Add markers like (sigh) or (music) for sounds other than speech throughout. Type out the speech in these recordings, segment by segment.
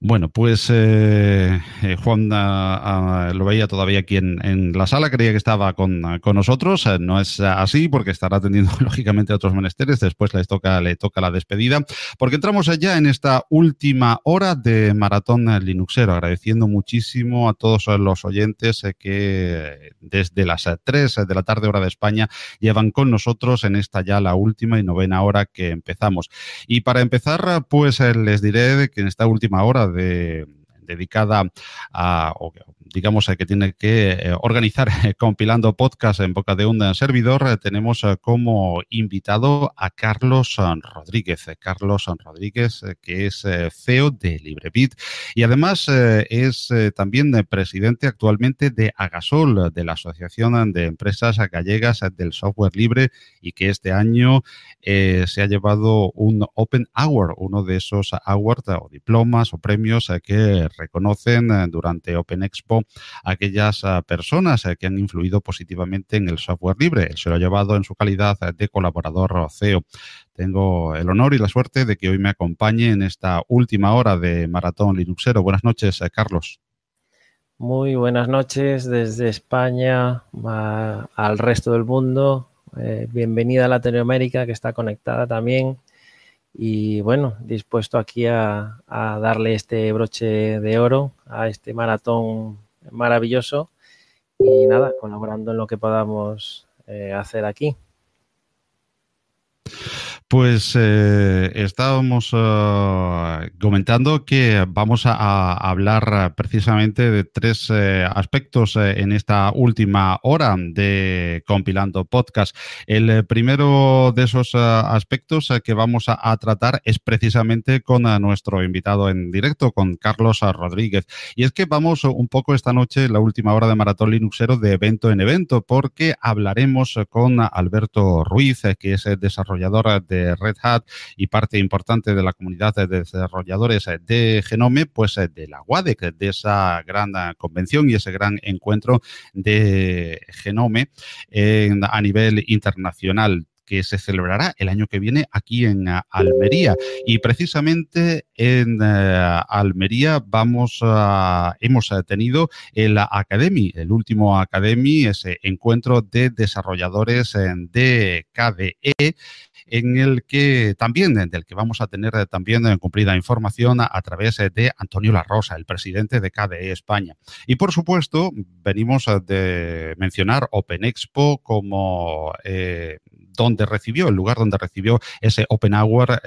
Bueno, pues eh, eh, Juan lo veía todavía aquí en, la sala, creía que estaba con, nosotros. Eh, no es así porque estará atendiendo (laughs) lógicamente a otros menesteres. Después les toca, le toca la despedida. Porque entramos ya en esta última hora de Maratón Linuxero, agradeciendo muchísimo a todos los oyentes que desde las 3 de la tarde hora de España llevan con nosotros en esta ya la última y novena hora que empezamos. Y para empezar, pues les diré que en esta última hora de, dedicada a, digamos, que tiene que eh, organizar (laughs) compilando podcast en boca de un servidor, eh, tenemos eh, como invitado a Carlos Rodríguez. Carlos Rodríguez, que es CEO de LibreBit y además es también presidente actualmente de Agasol, de la Asociación de Empresas Gallegas del Software Libre y que este año se ha llevado un Open Award, uno de esos awards o diplomas o premios que reconocen durante Open Expo aquellas ah, personas eh, que han influido positivamente en el software libre. Él se lo ha llevado en su calidad de colaborador CEO. Tengo el honor y la suerte de que hoy me acompañe en esta última hora de Maratón Linuxero. Buenas noches, eh, Carlos. Muy buenas noches desde España al resto del mundo. Eh, bienvenida a Latinoamérica que está conectada también. Y bueno, dispuesto aquí a darle este broche de oro a este maratón maravilloso y nada, colaborando en lo que podamos eh, hacer aquí. Pues eh, estábamos eh, comentando que vamos a, hablar precisamente de tres eh, aspectos en esta última hora de Compilando Podcast. El primero de esos aspectos que vamos a, tratar es precisamente con nuestro invitado en directo, con Carlos Rodríguez. Y es que vamos un poco esta noche, la última hora de Maratón Linuxero, de evento en evento, porque hablaremos con Alberto Ruiz, que es el desarrollador de Red Hat y parte importante de la comunidad de desarrolladores de Genome, pues eh, de la WADEC, de esa gran convención y ese gran encuentro de Genome a nivel internacional que se celebrará el año que viene aquí en eh, Almería. Y precisamente en eh, Almería vamos a, hemos tenido el Academy, el último Academy, ese encuentro de desarrolladores de KDE en el que también, del que vamos a tener eh, también eh, cumplida información a, través eh, de Antonio La Rosa, el presidente de KDE España. Y por supuesto, venimos de mencionar Open Expo como donde recibió, el lugar donde recibió ese Open Hour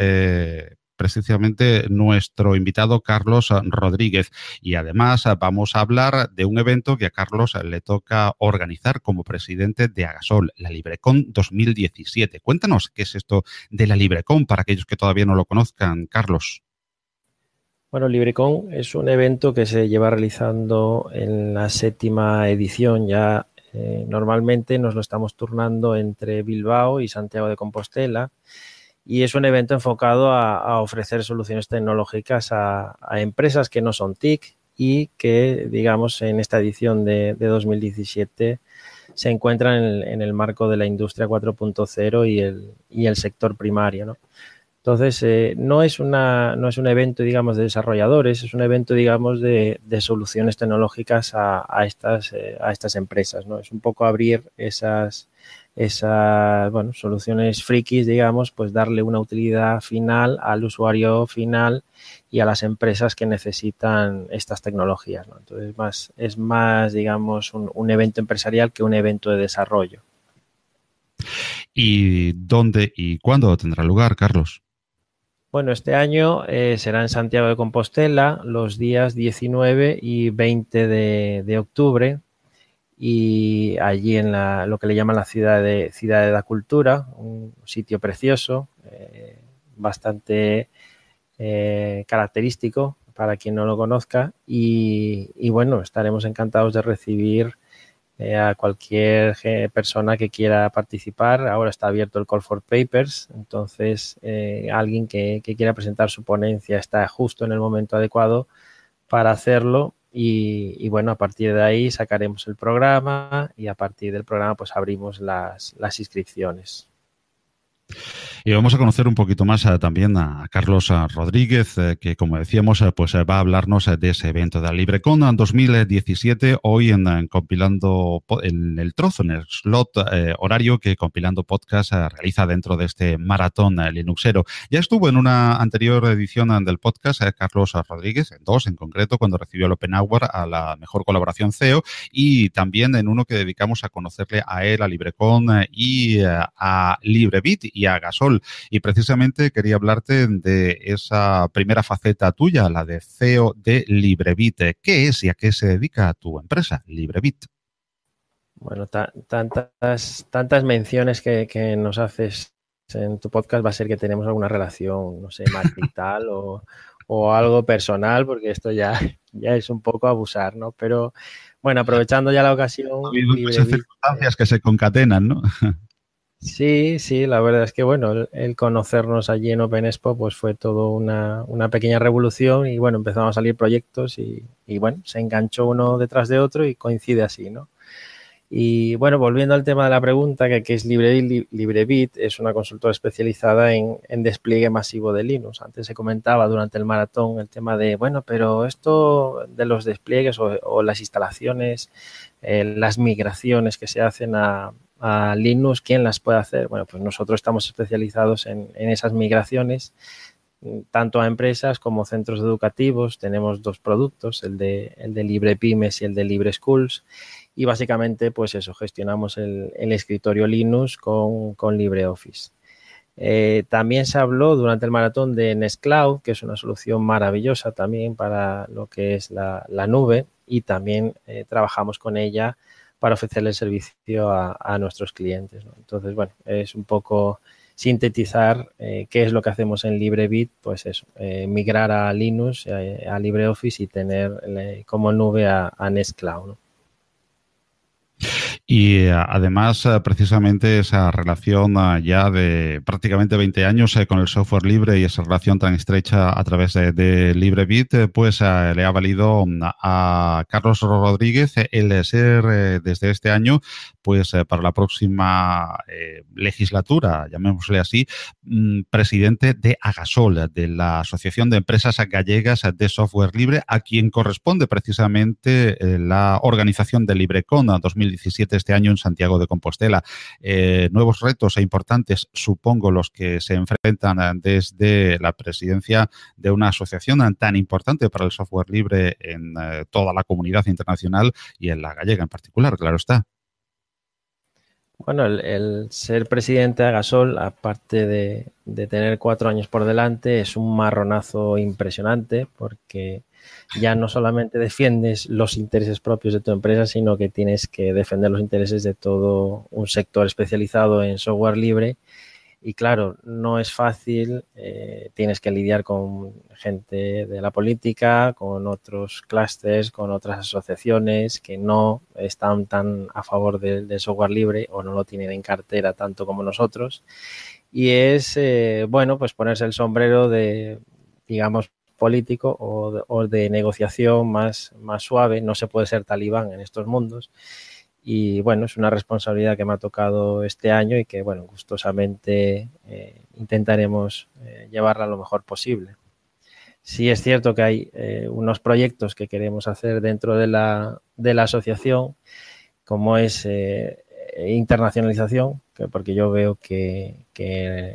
precisamente nuestro invitado Carlos Rodríguez. Y además vamos a hablar de un evento que a Carlos le toca organizar como presidente de Agasol, la LibreCon 2017. Cuéntanos qué es esto de la LibreCon para aquellos que todavía no lo conozcan, Carlos. Bueno, LibreCon es un evento que se lleva realizando en la séptima edición. Ya eh, normalmente nos lo estamos turnando entre Bilbao y Santiago de Compostela y es un evento enfocado a, ofrecer soluciones tecnológicas a, empresas que no son TIC y que, digamos, en esta edición de, 2017 se encuentran en el, marco de la industria 4.0 y el, y el sector primario, ¿no? Entonces, eh, no, es una, no es un evento, digamos, de desarrolladores, es un evento, digamos, de, soluciones tecnológicas a, estas, eh, a estas empresas, ¿no? Es un poco abrir esas, esas bueno, soluciones frikis, digamos, pues darle una utilidad final al usuario final y a las empresas que necesitan estas tecnologías. ¿no? Entonces, más, es más, digamos, un, evento empresarial que un evento de desarrollo. ¿Y dónde y cuándo tendrá lugar, Carlos? Bueno, este año eh, será en Santiago de Compostela los días 19 y 20 de octubre y allí en la, lo que le llaman la ciudad de, ciudad de la cultura, un sitio precioso, eh, bastante eh, característico para quien no lo conozca y, bueno, estaremos encantados de recibir eh, a cualquier persona que quiera participar. Ahora está abierto el Call for Papers, entonces alguien que, que quiera presentar su ponencia está justo en el momento adecuado para hacerlo y, bueno, a partir de ahí sacaremos el programa y a partir del programa pues abrimos las, inscripciones. Y vamos a conocer un poquito más eh, también a Carlos eh, Rodríguez, eh, que como decíamos, pues va a hablarnos de ese evento de LibreCon 2017, hoy en, compilando en el trozo, en el slot horario que compilando podcast realiza dentro de este maratón Linuxero. Ya estuvo en una anterior edición del podcast Carlos Rodríguez, en dos en concreto, cuando recibió el Open Hour a la mejor colaboración CEO y también en uno que dedicamos a conocerle a él, a LibreCon y a LibreBit a Gasol. Y precisamente quería hablarte de esa primera faceta tuya, la de CEO de LibreBit. ¿Qué es y a qué se dedica tu empresa, LibreBit? Bueno, tantas, tantas menciones que, nos haces en tu podcast va a ser que tenemos alguna relación, no sé, marital o, o algo personal, porque esto ya, ya es un poco abusar, ¿no? Pero bueno, aprovechando ya la ocasión. Ha circunstancias que se concatenan, ¿no? Sí, sí, la verdad es que bueno, el, conocernos allí en Open Expo pues fue todo una, una, pequeña revolución y bueno, empezaron a salir proyectos y, y, bueno, se enganchó uno detrás de otro y coincide así, ¿no? Y bueno, volviendo al tema de la pregunta, que, es LibreBit, LibreBit es una consultora especializada en, en, despliegue masivo de Linux. Antes se comentaba durante el maratón el tema de, bueno, pero esto de los despliegues o, o las instalaciones, eh, las migraciones que se hacen a, a Linux, ¿quién las puede hacer? Bueno, pues nosotros estamos especializados en, esas migraciones, tanto a empresas como centros educativos. Tenemos dos productos, el de, el de Libre Pymes y el de Libre Schools. Y básicamente, pues eso, gestionamos el, escritorio Linux con, con LibreOffice. Eh, también se habló durante el maratón de Nextcloud, que es una solución maravillosa también para lo que es la, nube y también eh, trabajamos con ella para ofrecerle el servicio a, nuestros clientes. Entonces, bueno, es un poco sintetizar eh, qué es lo que hacemos en LibreBit, pues eso, eh, migrar a Linux, eh, a LibreOffice y tener como nube a, a Nextcloud. Y eh, además, eh, precisamente esa relación eh, ya de prácticamente 20 años con el software libre y esa relación tan estrecha a través de, LibreBit, pues le ha valido mm, a Carlos Rodríguez el ser desde este año, pues para la próxima legislatura, llamémosle así, mm, presidente de Agasol, de la Asociación de Empresas Gallegas de Software Libre, a quien corresponde precisamente la organización de LibreCon 2017 este año en Santiago de Compostela. Eh, nuevos retos e importantes, supongo, los que se enfrentan eh, desde la presidencia de una asociación tan importante para el software libre en eh, toda la comunidad internacional y en la gallega en particular, claro está. Bueno, el, ser presidente de Gasol, aparte de, tener cuatro años por delante, es un marronazo impresionante porque ya no solamente defiendes los intereses propios de tu empresa, sino que tienes que defender los intereses de todo un sector especializado en software libre. Y claro, no es fácil, eh, tienes que lidiar con gente de la política, con otros clústeres, con otras asociaciones que no están tan a favor del software libre o no lo tienen en cartera tanto como nosotros. Y es, eh, bueno, pues ponerse el sombrero de, digamos, político o de, negociación más, más suave. No se puede ser talibán en estos mundos. Y bueno, es una responsabilidad que me ha tocado este año y que, bueno, gustosamente eh, intentaremos eh, llevarla lo mejor posible. Sí es cierto que hay eh, unos proyectos que queremos hacer dentro de la, de la asociación, como es internacionalización, porque yo veo que,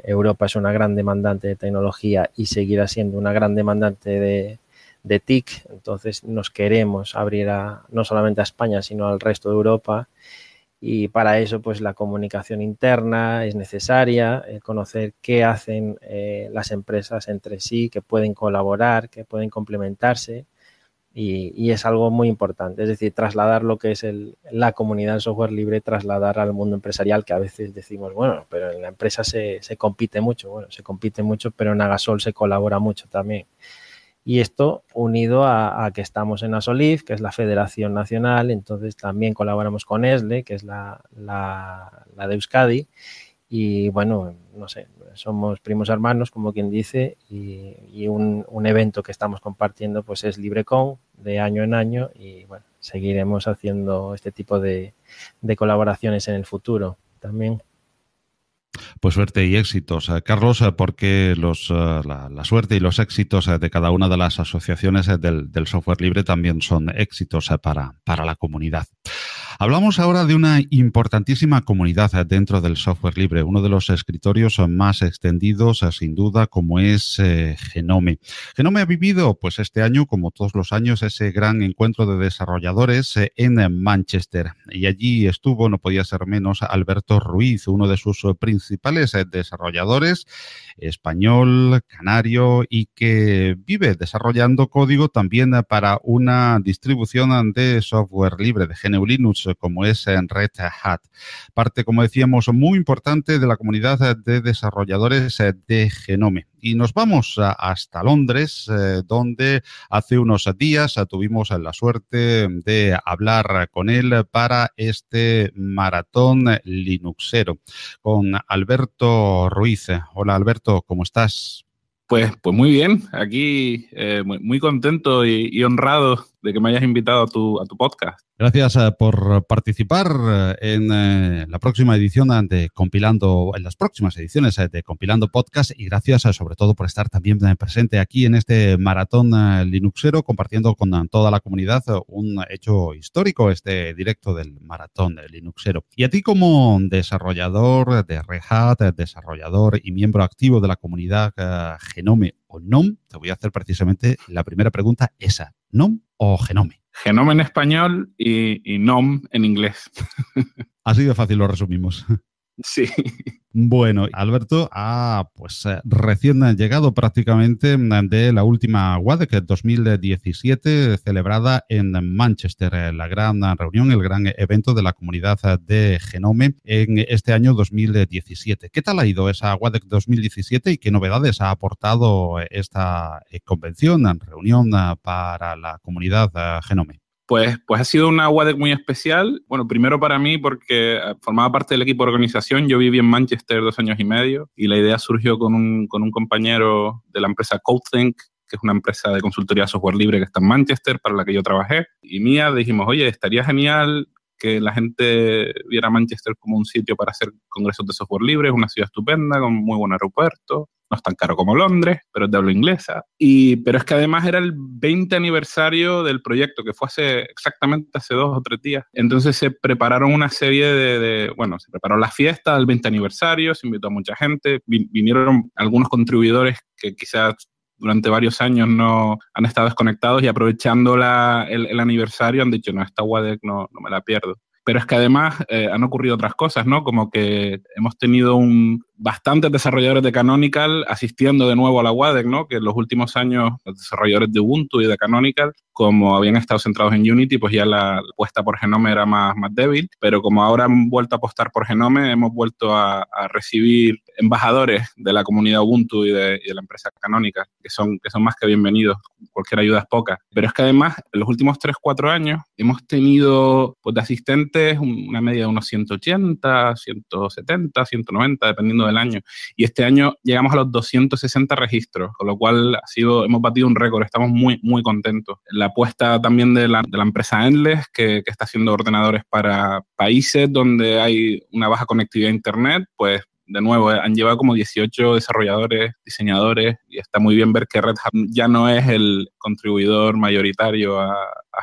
Europa es una gran demandante de tecnología y seguirá siendo una gran demandante de, TIC, entonces nos queremos abrir a, no solamente a España, sino al resto de Europa. Y para eso pues la comunicación interna es necesaria, conocer qué hacen eh, las empresas entre sí, que pueden colaborar, que pueden complementarse y, es algo muy importante. Es decir, trasladar lo que es el, la comunidad del software libre, trasladar al mundo empresarial, que a veces decimos, bueno, pero en la empresa se, se compite mucho. Bueno, se compite mucho, pero en Agasol se colabora mucho también. Y esto unido a, que estamos en ASOLIF, que es la Federación Nacional, entonces también colaboramos con ESLE, que es la, la, la de Euskadi, y bueno, no sé, somos primos hermanos, como quien dice, y, un, un, evento que estamos compartiendo pues es LibreCon de año en año y bueno, seguiremos haciendo este tipo de, colaboraciones en el futuro también. Pues suerte y éxitos, eh, Carlos, eh, porque los, la, suerte y los éxitos de cada una de las asociaciones del, del software libre también son éxitos para, para la comunidad. Hablamos ahora de una importantísima comunidad dentro del software libre, uno de los escritorios más extendidos, sin duda, como es eh, Genome. Genome ha vivido, pues este año, como todos los años, ese gran encuentro de desarrolladores eh, en Manchester. Y allí estuvo, no podía ser menos, Alberto Ruiz, uno de sus principales desarrolladores, español, canario, y que vive desarrollando código también para una distribución de software libre de GNU Linux como es en Red Hat. Parte, como decíamos, muy importante de la comunidad de desarrolladores de Genome. Y nos vamos hasta Londres, eh, donde hace unos días tuvimos la suerte de hablar con él para este maratón Linuxero con Alberto Ruiz. Hola Alberto, ¿cómo estás? Pues, pues muy bien, aquí eh, muy, contento y, honrado de que me hayas invitado a tu, podcast. Gracias eh, por participar eh, en eh, la próxima edición de Compilando, en las próximas ediciones de Compilando Podcast y gracias sobre todo por estar también presente aquí en este maratón Linuxero, compartiendo con toda la comunidad un hecho histórico, este directo del maratón Linuxero. Y a ti como desarrollador de Red Hat, desarrollador y miembro activo de la comunidad Genome o NOM, te voy a hacer precisamente la primera pregunta, esa, ¿NOM o Genome? Genome en español y, y NOM en inglés. Así de fácil lo resumimos. Sí. Bueno, Alberto ha pues eh, recién llegado prácticamente de la última WADEC 2017 celebrada en Manchester, eh, la gran reunión, el gran evento de la comunidad de Genome en este año 2017. ¿Qué tal ha ido esa WADEC 2017 y qué novedades ha aportado esta eh, convención, reunión para la comunidad Genome? Pues, pues ha sido una WADEC muy especial. Bueno, primero para mí porque eh, formaba parte del equipo de organización. Yo viví en Manchester dos años y medio y la idea surgió con un, con un compañero de la empresa CodeThink, que es una empresa de consultoría software libre que está en Manchester, para la que yo trabajé. Y mía dijimos, oye, estaría genial que la gente viera Manchester como un sitio para hacer congresos de software libre, es una ciudad estupenda, con muy buen aeropuerto, no es tan caro como Londres, pero es de habla inglesa. Y, pero es que además era el 20 aniversario del proyecto, que fue hace exactamente hace dos o tres días. Entonces se prepararon una serie de, bueno, se preparó la fiesta del 20 aniversario, se invitó a mucha gente, vinieron algunos contribuidores que quizás durante varios años no han estado desconectados y aprovechando la, el, aniversario han dicho, no, esta WADEC no, no me la pierdo. Pero es que además eh, han ocurrido otras cosas, ¿no? Como que hemos tenido un, bastantes desarrolladores de Canonical asistiendo de nuevo a la WADEC, ¿no? Que en los últimos años los desarrolladores de Ubuntu y de Canonical, como habían estado centrados en Unity, pues ya la, apuesta por Genome era más, más débil, pero como ahora han vuelto a apostar por Genome, hemos vuelto a, recibir embajadores de la comunidad Ubuntu y de, la empresa Canonical, que son, que son más que bienvenidos, cualquier ayuda es poca. Pero es que además, en los últimos 3, 4 años, hemos tenido pues, de asistentes una media de unos 180, 170, 190, dependiendo del año. Y este año llegamos a los 260 registros, con lo cual ha sido, hemos batido un récord, estamos muy, muy contentos. La apuesta también de la, de la empresa Endless, que, que está haciendo ordenadores para países donde hay una baja conectividad a Internet, pues de nuevo, han llevado como 18 desarrolladores, diseñadores, y está muy bien ver que Red Hat ya no es el contribuidor mayoritario a,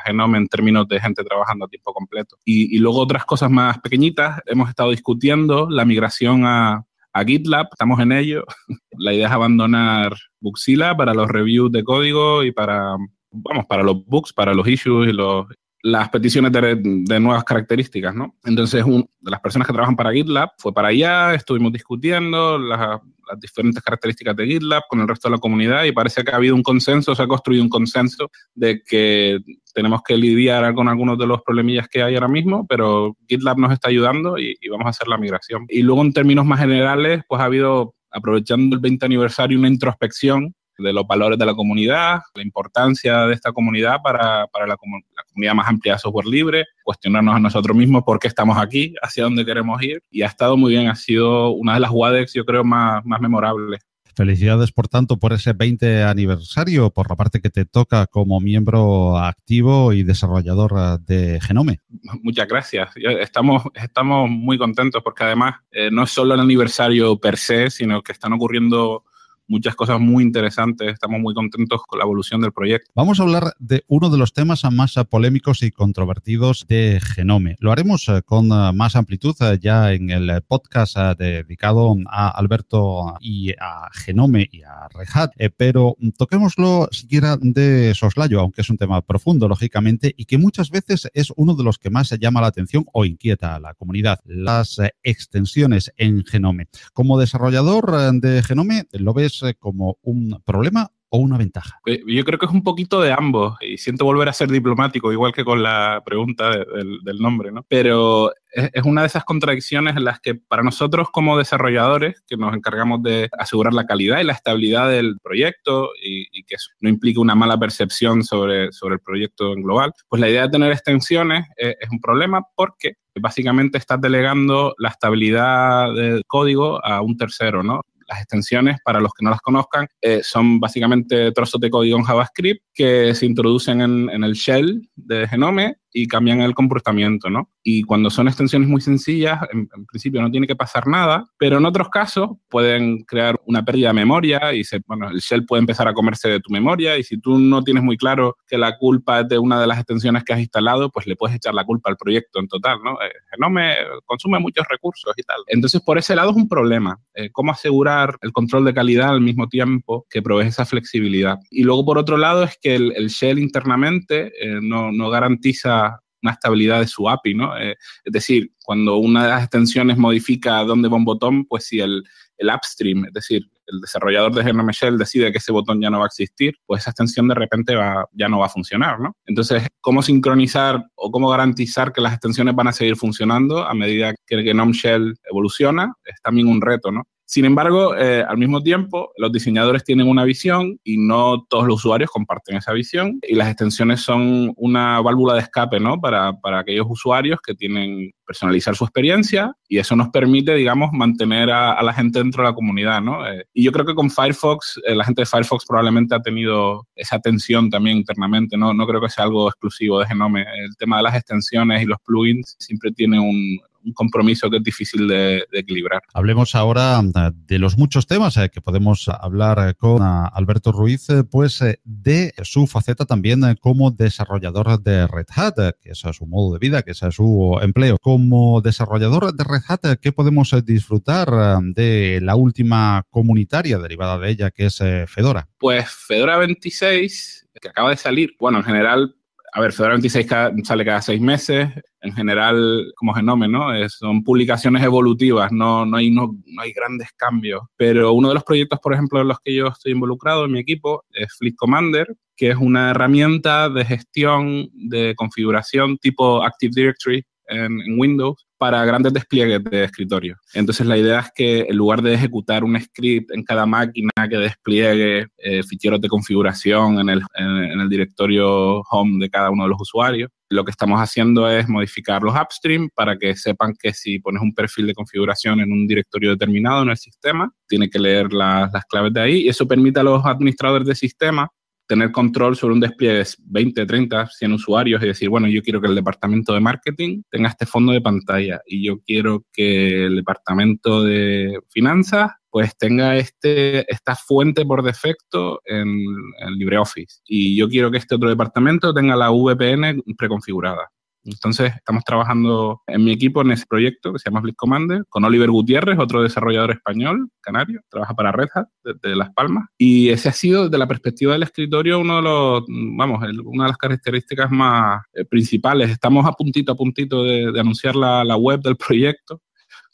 Genome en términos de gente trabajando a tiempo completo. Y, y, luego otras cosas más pequeñitas, hemos estado discutiendo la migración a, a GitLab, estamos en ello. (laughs) La idea es abandonar Booksila para los reviews de código y para, vamos, para los bugs, para los issues y los, las peticiones de, nuevas características, ¿no? Entonces, una de las personas que trabajan para GitLab fue para allá, estuvimos discutiendo las, las, diferentes características de GitLab con el resto de la comunidad y parece que ha habido un consenso, se ha construido un consenso de que tenemos que lidiar con algunos de los problemillas que hay ahora mismo, pero GitLab nos está ayudando y, y vamos a hacer la migración. Y luego, en términos más generales, pues ha habido aprovechando el 20 aniversario, una introspección de los valores de la comunidad, la importancia de esta comunidad para, para la, comunidad más amplia de software libre, cuestionarnos a nosotros mismos por qué estamos aquí, hacia dónde queremos ir. Y ha estado muy bien, ha sido una de las WADEX, yo creo, más, más memorables. Felicidades, por tanto, por ese 20 aniversario, por la parte que te toca como miembro activo y desarrollador de Genome. Muchas gracias. Estamos, estamos muy contentos porque además eh, no es solo el aniversario per se, sino que están ocurriendo muchas cosas muy interesantes. Estamos muy contentos con la evolución del proyecto. Vamos a hablar de uno de los temas más polémicos y controvertidos de Genome. Lo haremos eh, con eh, más amplitud eh, ya en el podcast dedicado a Alberto y a Genome y a Red pero toquémoslo siquiera de soslayo, aunque es un tema profundo, lógicamente, y que muchas veces es uno de los que más llama la atención o inquieta a la comunidad, las extensiones en Genome. Como desarrollador de Genome, ¿lo ves como un problema o una ventaja? Eh, yo creo que es un poquito de ambos y siento volver a ser diplomático, igual que con la pregunta del, nombre, ¿no? Pero es, una de esas contradicciones en las que para nosotros como desarrolladores, que nos encargamos de asegurar la calidad y la estabilidad del proyecto y, que eso no implique una mala percepción sobre, sobre el proyecto en global, pues la idea de tener extensiones es, es un problema porque básicamente estás delegando la estabilidad del código a un tercero, ¿no? Las extensiones, para los que no las conozcan, eh, son básicamente trozos de código en JavaScript que se introducen en, en el shell de Genome y cambian el comportamiento, ¿no? Y cuando son extensiones muy sencillas, en, principio no tiene que pasar nada, pero en otros casos pueden crear una pérdida de memoria y se, bueno, el shell puede empezar a comerse de tu memoria y si tú no tienes muy claro que la culpa es de una de las extensiones que has instalado, pues le puedes echar la culpa al proyecto en total, ¿no? Eh, Genome consume muchos recursos y tal. Entonces, por ese lado es un problema. Eh, ¿Cómo asegurar el control de calidad al mismo tiempo que provee esa flexibilidad? Y luego, por otro lado, es que el, el shell internamente eh, no, no garantiza una estabilidad de su API, ¿no? Eh, es decir, cuando una de las extensiones modifica dónde va un botón, pues si el, el upstream, es decir, el desarrollador de Genome Shell decide que ese botón ya no va a existir, pues esa extensión de repente va, ya no va a funcionar, ¿no? Entonces, ¿cómo sincronizar o cómo garantizar que las extensiones van a seguir funcionando a medida que el Genome Shell evoluciona? Es también un reto, ¿no? Sin embargo, eh, al mismo tiempo, los diseñadores tienen una visión y no todos los usuarios comparten esa visión y las extensiones son una válvula de escape ¿no? para, para aquellos usuarios que tienen personalizar su experiencia y eso nos permite, digamos, mantener a, la gente dentro de la comunidad, ¿no? Eh, y yo creo que con Firefox, eh, la gente de Firefox probablemente ha tenido esa tensión también internamente, ¿no? No creo que sea algo exclusivo de Genome. El tema de las extensiones y los plugins siempre tiene un, un compromiso que es difícil de, equilibrar. Hablemos ahora eh, de los muchos temas eh, que podemos hablar eh, con Alberto Ruiz, pues de su faceta también como desarrollador de Red Hat, que es su modo de vida, que es su empleo. Como desarrollador de Red Hat, ¿qué podemos disfrutar de la última comunitaria derivada de ella, que es Fedora? Pues Fedora 26, que acaba de salir, bueno, en general a ver, Fedora 26 sale cada seis meses. En general, como Genome, ¿no? son publicaciones evolutivas, no, no, hay, no, hay grandes cambios. Pero uno de los proyectos, por ejemplo, en los que yo estoy involucrado en mi equipo es Fleet Commander, que es una herramienta de gestión de configuración tipo Active Directory en, Windows para grandes despliegues de escritorio. Entonces la idea es que en lugar de ejecutar un script en cada máquina que despliegue eh, ficheros de configuración en el, en el directorio home de cada uno de los usuarios, lo que estamos haciendo es modificar los upstream para que sepan que si pones un perfil de configuración en un directorio determinado en el sistema, tiene que leer las claves de ahí y eso permite a los administradores de sistema tener control sobre un despliegue de 20, 30, 100 usuarios y decir, bueno, yo quiero que el departamento de marketing tenga este fondo de pantalla y yo quiero que el departamento de finanzas pues tenga este, esta fuente por defecto en, en LibreOffice y yo quiero que este otro departamento tenga la VPN preconfigurada. Entonces, estamos trabajando en mi equipo en ese proyecto que se llama Blitz Commander, con Oliver Gutiérrez, otro desarrollador español, canario, trabaja para Red Hat desde Las Palmas. Y ese ha sido, desde la perspectiva del escritorio, uno de los, vamos, una de las características más eh, principales. Estamos a puntito, a puntito de, anunciar la, la web del proyecto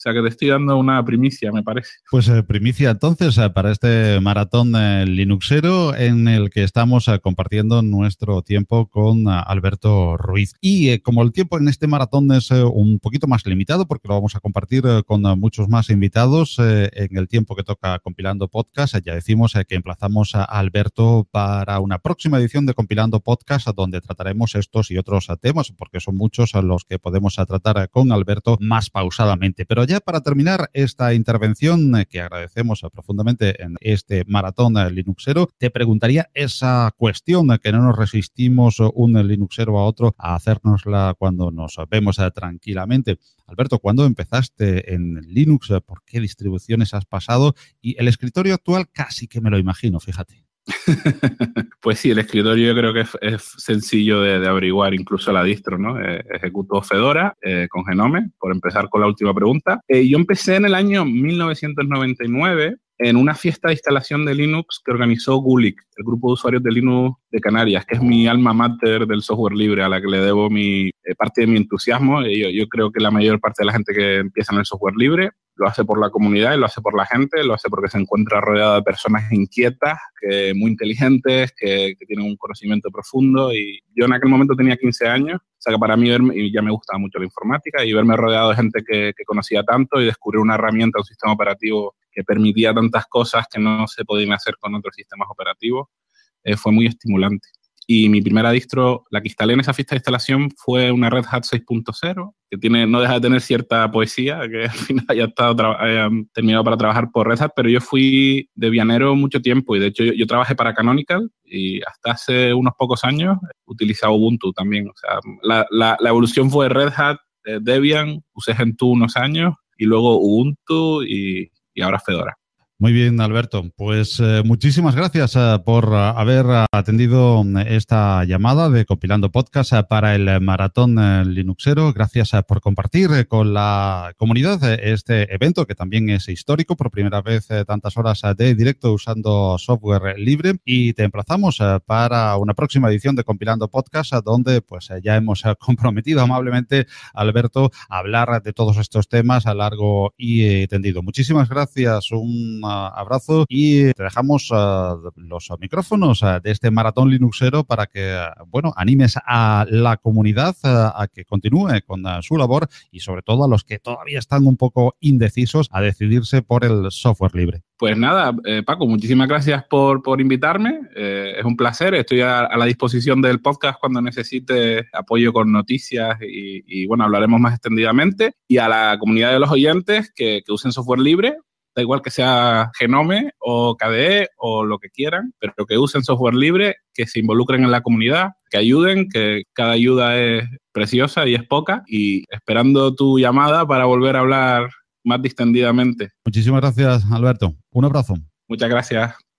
sea que te estoy dando una primicia, me parece. Pues eh, primicia entonces eh, para este maratón eh, Linuxero en el que estamos compartiendo nuestro tiempo con Alberto Ruiz. Y como el tiempo en este maratón es un poquito más limitado porque lo vamos a compartir con muchos más invitados en el tiempo que toca compilando podcast, ya decimos que emplazamos a Alberto para una próxima edición de compilando podcast donde trataremos estos y otros temas porque son muchos los que podemos tratar con Alberto más pausadamente. Pero ya para terminar esta intervención que agradecemos profundamente en este maratón Linuxero, te preguntaría esa cuestión que no nos resistimos un Linuxero a otro a hacérnosla cuando nos vemos tranquilamente. Alberto, ¿cuándo empezaste en Linux? ¿Por qué distribuciones has pasado? Y el escritorio actual casi que me lo imagino, fíjate. (laughs) pues sí, el escritorio yo creo que es, sencillo de, averiguar, incluso la distro, ¿no? Eh, ejecuto Fedora eh, con Genome, por empezar con la última pregunta. Eh, yo empecé en el año 1999 en una fiesta de instalación de Linux que organizó Gulick, el grupo de usuarios de Linux de Canarias, que es mi alma mater del software libre, a la que le debo mi eh, parte de mi entusiasmo. Yo, creo que la mayor parte de la gente que empieza en el software libre lo hace por la comunidad y lo hace por la gente, lo hace porque se encuentra rodeado de personas inquietas, que, muy inteligentes, que, tienen un conocimiento profundo. Y yo en aquel momento tenía 15 años, o sea que para mí y ya me gustaba mucho la informática y verme rodeado de gente que conocía tanto y descubrir una herramienta, un sistema operativo que permitía tantas cosas que no se podían hacer con otros sistemas operativos, eh, fue muy estimulante. Y mi primera distro, la que instalé en esa fiesta de instalación, fue una Red Hat 6.0, que tiene, no deja de tener cierta poesía, que (laughs) al final haya, estado terminado para trabajar por Red Hat, pero yo fui de vianero mucho tiempo y de hecho yo, trabajé para Canonical y hasta hace unos pocos años utilizaba Ubuntu también. O sea, la, la, la evolución fue Red Hat, eh, Debian, usé Gentoo unos años y luego Ubuntu y, y ahora Fedora. Muy bien, Alberto. Pues eh, muchísimas gracias eh, por eh, haber atendido esta llamada de Compilando Podcast para el Maratón Linuxero. Gracias por compartir con la comunidad este evento que también es histórico. Por primera vez tantas horas de directo usando software libre. Y te emplazamos para una próxima edición de Compilando Podcast donde pues ya hemos (laughs) comprometido amablemente Alberto a hablar de todos estos temas a largo y tendido. Muchísimas gracias. Abrazo y te dejamos uh, los micrófonos uh, de este maratón Linuxero para que, uh, bueno, animes a la comunidad a que continúe con su labor y sobre todo a los que todavía están un poco indecisos a decidirse por el software libre. Pues nada, eh, Paco, muchísimas gracias por, por invitarme. Eh, es un placer. Estoy a, la disposición del podcast cuando necesite apoyo con noticias y, bueno, hablaremos más extendidamente. Y a la comunidad de los oyentes que, que usen software libre, da igual que sea Genome o KDE o lo que quieran, pero que usen software libre, que se involucren en la comunidad, que ayuden, que cada ayuda es preciosa y es poca, y esperando tu llamada para volver a hablar más distendidamente. Muchísimas gracias, Alberto. Un abrazo. Muchas gracias.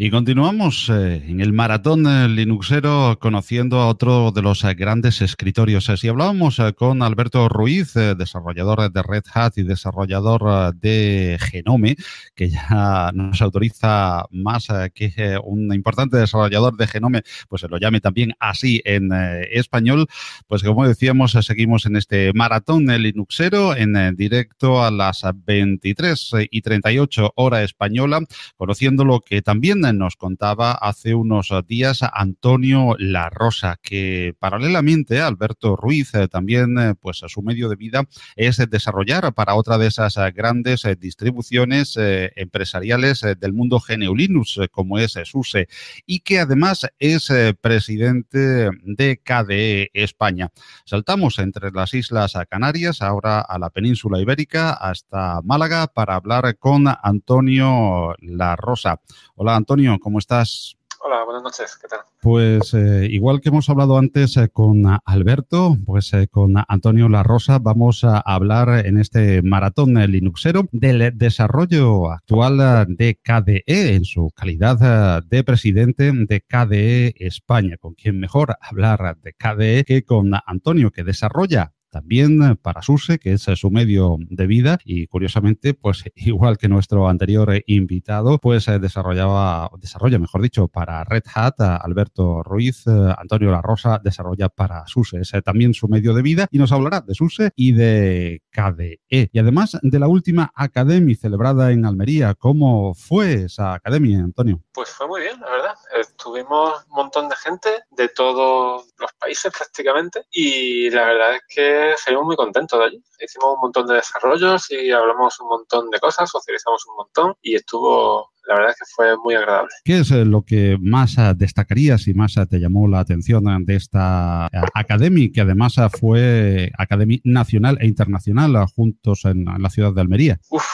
Y continuamos eh, en el maratón eh, Linuxero conociendo a otro de los eh, grandes escritorios. Si hablábamos con Alberto Ruiz, desarrollador de Red Hat y desarrollador de Genome, que ya nos autoriza más que un importante desarrollador de Genome, pues se lo llame también así en español, pues como decíamos, seguimos en este maratón Linuxero en directo a las 23 y 38 hora española, conociendo lo que también nos contaba hace unos días Antonio La Rosa, que paralelamente a Alberto Ruiz eh, también, eh, pues su medio de vida es desarrollar para otra de esas grandes eh, distribuciones empresariales del mundo GNU Linux, como es SUSE, y que además es presidente de KDE España. Saltamos entre las Islas Canarias, ahora a la península ibérica, hasta Málaga, para hablar con Antonio La Rosa. Hola Antonio, ¿cómo estás? Hola, buenas noches, ¿qué tal? Pues eh, igual que hemos hablado antes eh, con Alberto, pues eh, con Antonio La Rosa vamos a hablar en este maratón Linuxero del desarrollo actual de KDE en su calidad de presidente de KDE España. ¿Con quién mejor hablar de KDE que con Antonio, que desarrolla también eh, para SUSE, que es eh, su medio de vida y curiosamente, pues (laughs) igual que nuestro anterior eh, invitado, pues desarrollaba, desarrolla, mejor dicho, para Red Hat, Alberto Ruiz, Antonio La Rosa desarrolla para SUSE, es también su medio de vida y nos hablará de SUSE y de KDE. Y además de la última Academy celebrada en Almería, ¿cómo fue esa Academia, Antonio? Pues fue muy bien, la verdad. Tuvimos un montón de gente de todos los países prácticamente y la verdad es que salimos muy contentos de allí. Hicimos un montón de desarrollos y hablamos un montón de cosas, socializamos un montón y estuvo la verdad es que fue muy agradable. ¿Qué es eh, lo que más eh, destacarías y más eh, te llamó la atención de esta academia, que además fue academia nacional e internacional juntos en la ciudad de Almería? Uf,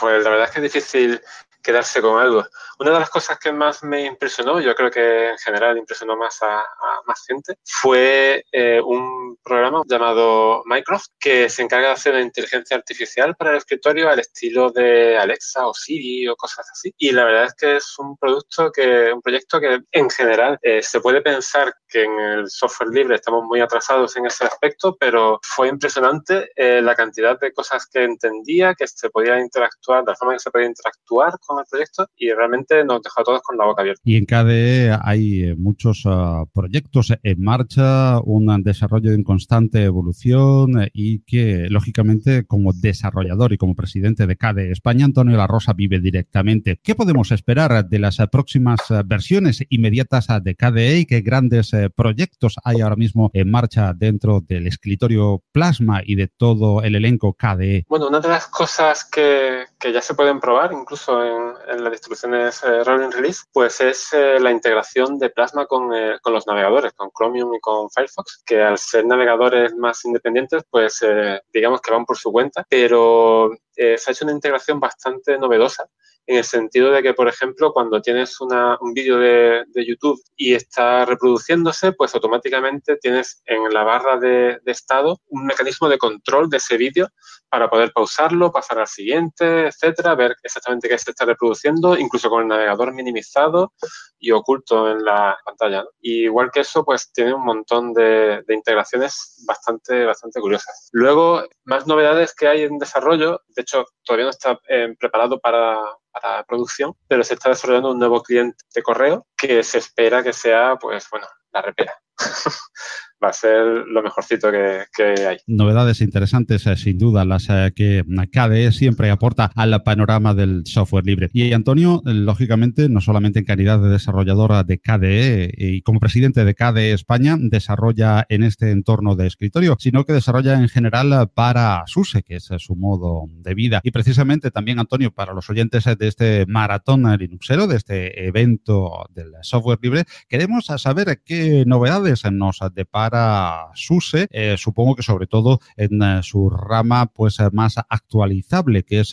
pues la verdad es que es difícil quedarse con algo. Una de las cosas que más me impresionó, yo creo que en general impresionó más a, más gente, fue eh, un programa llamado Minecraft que se encarga de hacer inteligencia artificial para el escritorio al estilo de Alexa o Siri o cosas así. Y la verdad es que es un producto que, un proyecto que en general eh, se puede pensar que en el software libre estamos muy atrasados en ese aspecto, pero fue impresionante eh, la cantidad de cosas que entendía, que se podía interactuar, la forma en que se podía interactuar con el proyecto y realmente nos dejó a todos con la boca abierta. Y en KDE hay eh, muchos ah, proyectos en marcha, un desarrollo en constante evolución eh, y que, lógicamente, como desarrollador y como presidente de KDE España, Antonio La Rosa vive directamente. ¿Qué podemos esperar de las próximas ah, versiones inmediatas ah, de KDE y qué grandes eh, proyectos hay ahora mismo en marcha dentro del escritorio Plasma y de todo el elenco KDE? Bueno, una de las cosas que, que ya se pueden probar, incluso en, en las distribuciones eh, Rolling Release, pues es eh, la integración de Plasma con, eh, con, los navegadores, con Chromium y con Firefox, que al ser navegadores más independientes, pues digamos que van por su cuenta, pero se ha hecho una integración bastante novedosa en el sentido de que, por ejemplo, cuando tienes una, un vídeo de, de, YouTube y está reproduciéndose, pues automáticamente tienes en la barra de, de estado un mecanismo de control de ese vídeo para poder pausarlo, pasar al siguiente, etcétera, ver exactamente qué se está reproduciendo, incluso con el navegador minimizado y oculto en la pantalla. Y igual que eso, pues tiene un montón de, de, integraciones bastante, bastante curiosas. Luego, más novedades que hay en desarrollo, de hecho, todavía no está eh, preparado para, para producción, pero se está desarrollando un nuevo cliente de correo que se espera que sea, pues bueno, la repera. (laughs) va a ser lo mejorcito que, hay. Novedades interesantes, eh, sin duda, las eh, que KDE siempre aporta al panorama del software libre. Y Antonio, lógicamente, no solamente en calidad de desarrolladora de KDE y como presidente de KDE España, desarrolla en este entorno de escritorio, sino que desarrolla en general para SUSE, que es su modo de vida. Y precisamente también, Antonio, para los oyentes de este maratón Linuxero, de este evento del software libre, queremos saber qué novedades nos depara para SUSE, eh, supongo que sobre todo en eh, su rama pues eh, más actualizable, que es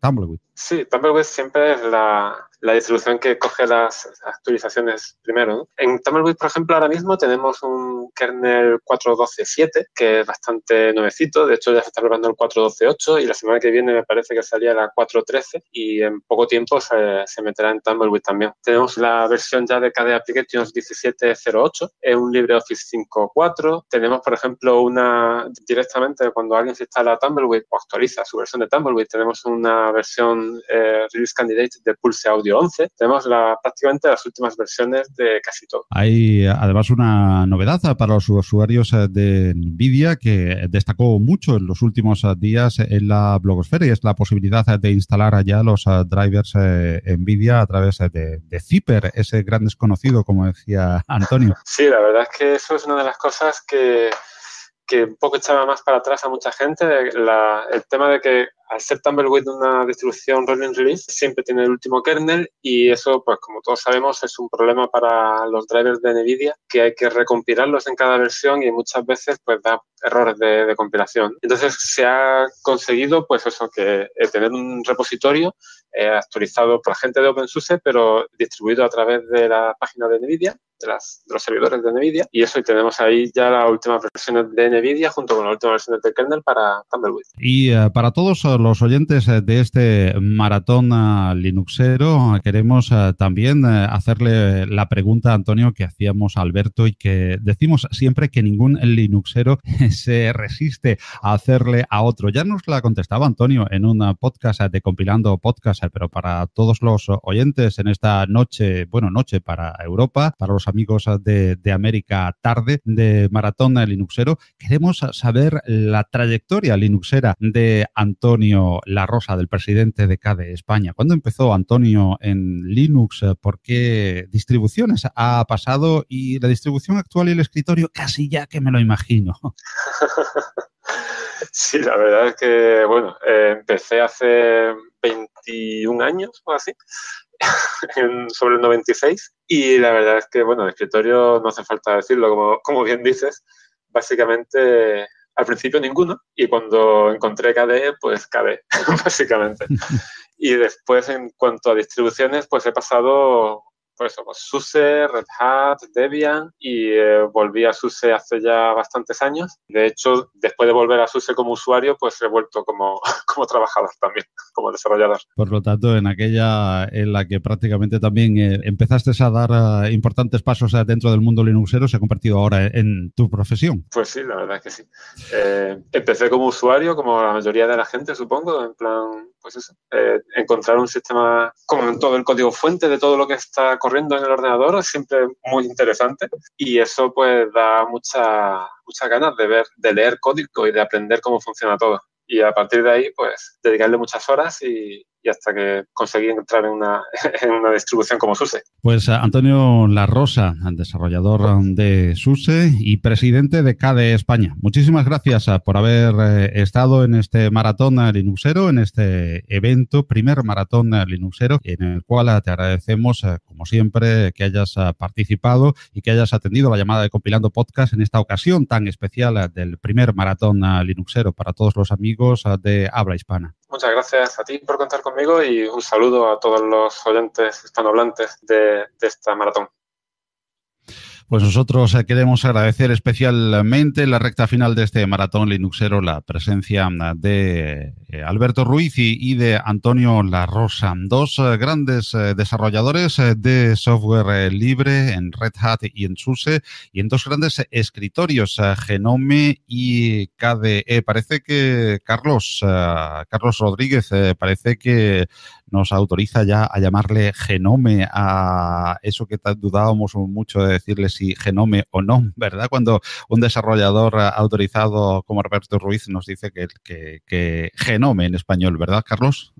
Tumbleweed. Sí, Tumbleweed siempre es la, la distribución que coge las actualizaciones primero. En Tumbleweed, por ejemplo, ahora mismo tenemos un kernel 4.12.7 que es bastante nuevecito. De hecho, ya se está probando el 4.12.8 y la semana que viene me parece que salía la 4.13 y en poco tiempo se, se, meterá en Tumbleweed también. Tenemos la versión ya de KDE Applications 17.08, es un LibreOffice 5.4. Tenemos, por ejemplo, una directamente cuando alguien se instala Tumbleweed o actualiza su versión de Tumbleweed, tenemos una versión eh, Release Candidate de Pulse Audio 11, tenemos la, prácticamente las últimas versiones de casi todo. Hay además una novedad para los usuarios eh, de NVIDIA que destacó mucho en los últimos eh, días en la blogosfera y es la posibilidad de instalar allá los eh, drivers NVIDIA a través de, de Zipper, ese gran desconocido, como decía Antonio. Sí, la verdad es que eso es una de las cosas que que un poco echaba más para atrás a mucha gente, el tema de que al ser Tumbleweed una distribución rolling release, siempre tiene el último kernel y eso, pues como todos sabemos, es un problema para los drivers de NVIDIA, que hay que recompilarlos en cada versión y muchas veces pues da errores de, de compilación. Entonces se ha conseguido pues eso, que eh, tener un repositorio eh, actualizado por la gente de OpenSUSE, pero distribuido a través de la página de NVIDIA, de, de los servidores de NVIDIA. Y eso, y tenemos ahí ya las últimas versiones de NVIDIA junto con las últimas versiones del kernel para Tumbleweed. Y uh, para todos los oyentes de este maratón Linuxero, queremos también hacerle la pregunta, Antonio, que hacíamos Alberto y que decimos siempre que ningún Linuxero (laughs) se resiste a hacerle a otro. Ya nos la contestaba Antonio en un podcast de Compilando Podcast, pero para todos los oyentes en esta noche, bueno, noche para Europa, para los amigos de, de América tarde de Maratón Linuxero, queremos saber la trayectoria linuxera de Antonio Antonio La Rosa, del presidente de CADE España. ¿Cuándo empezó Antonio en Linux? ¿Por qué distribuciones ha pasado? Y la distribución actual y el escritorio, casi ya que me lo imagino. (laughs) (laughs) Sí, la verdad es que, bueno, eh, empecé hace 21 años o así, (laughs) sobre el 96, y la verdad es que, bueno, el escritorio no hace falta decirlo, como, como bien dices, básicamente al principio ninguno, y cuando encontré KDE, pues KDE, (laughs) básicamente. y después, en cuanto a distribuciones, pues he pasado por eso, pues SUSE, Red Hat, Debian y eh, volví a SUSE hace ya bastantes años. De hecho, después de volver a SUSE como usuario, pues he vuelto como, (laughs) como trabajador también, (laughs) como desarrollador. Por lo tanto, en aquella en la que prácticamente también eh, empezaste a dar eh, importantes pasos dentro del mundo linuxero, se ha convertido ahora en tu profesión. Pues sí, la verdad es que sí. empecé como usuario, como la mayoría de la gente, supongo, en plan, pues eso, encontrar un sistema con todo el código fuente de todo lo que está corriendo corriendo en el ordenador es siempre muy interesante y eso pues da mucha, muchas ganas de ver, de leer código y de aprender cómo funciona todo. Y a partir de ahí, pues dedicarle muchas horas y, y hasta que conseguí entrar en una, (laughs) en una distribución como SUSE. Pues eh, Antonio La Rosa, desarrollador de SUSE y presidente de CADE España. Muchísimas gracias eh, por haber eh, estado en este maratón Linuxero, en este evento, primer maratón Linuxero, en el cual te agradecemos, como siempre, que hayas participado y que hayas atendido la llamada de Compilando Podcast en esta ocasión tan especial del primer maratón Linuxero para todos los amigos de habla hispana. Muchas gracias a ti por contar conmigo y un saludo a todos los oyentes hispanohablantes de, de esta maratón. Pues nosotros eh, queremos agradecer especialmente en la recta final de este maratón Linuxero la presencia de eh, Alberto Ruiz y, de Antonio La Rosa, dos eh, grandes desarrolladores de software libre en Red Hat y en SUSE y en dos grandes escritorios, Genome y KDE. Parece que Carlos, Carlos Rodríguez, parece que nos autoriza ya a llamarle genome a eso que dudábamos mucho de decirle si genome o no, ¿verdad? Cuando un desarrollador autorizado como Roberto Ruiz nos dice que, que, genome en español, ¿verdad, Carlos?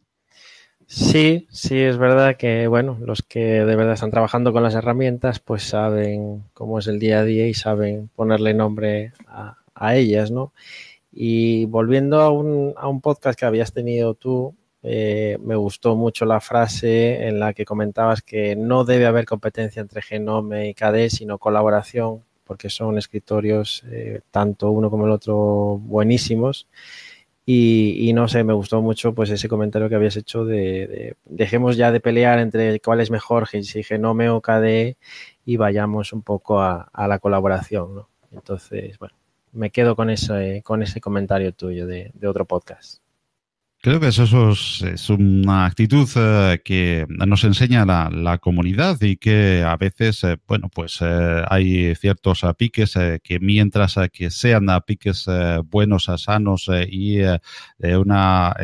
Sí, sí, es verdad que, bueno, los que de verdad están trabajando con las herramientas, pues saben cómo es el día a día y saben ponerle nombre a, a ellas, ¿no? Y volviendo a un, a un podcast que habías tenido tú, eh, me gustó mucho la frase en la que comentabas que no debe haber competencia entre Genome y KDE, sino colaboración, porque son escritorios, eh, tanto uno como el otro, buenísimos. Y, no sé, me gustó mucho pues ese comentario que habías hecho de, dejemos ya de pelear entre cuál es mejor, si Genome o KDE, y vayamos un poco a, la colaboración. Entonces, bueno, me quedo con ese, con ese comentario tuyo de otro podcast. Creo que eso es, una actitud eh, que nos enseña la, comunidad y que a veces, eh, bueno, pues eh, hay ciertos piques que mientras que sean piques buenos, sanos y una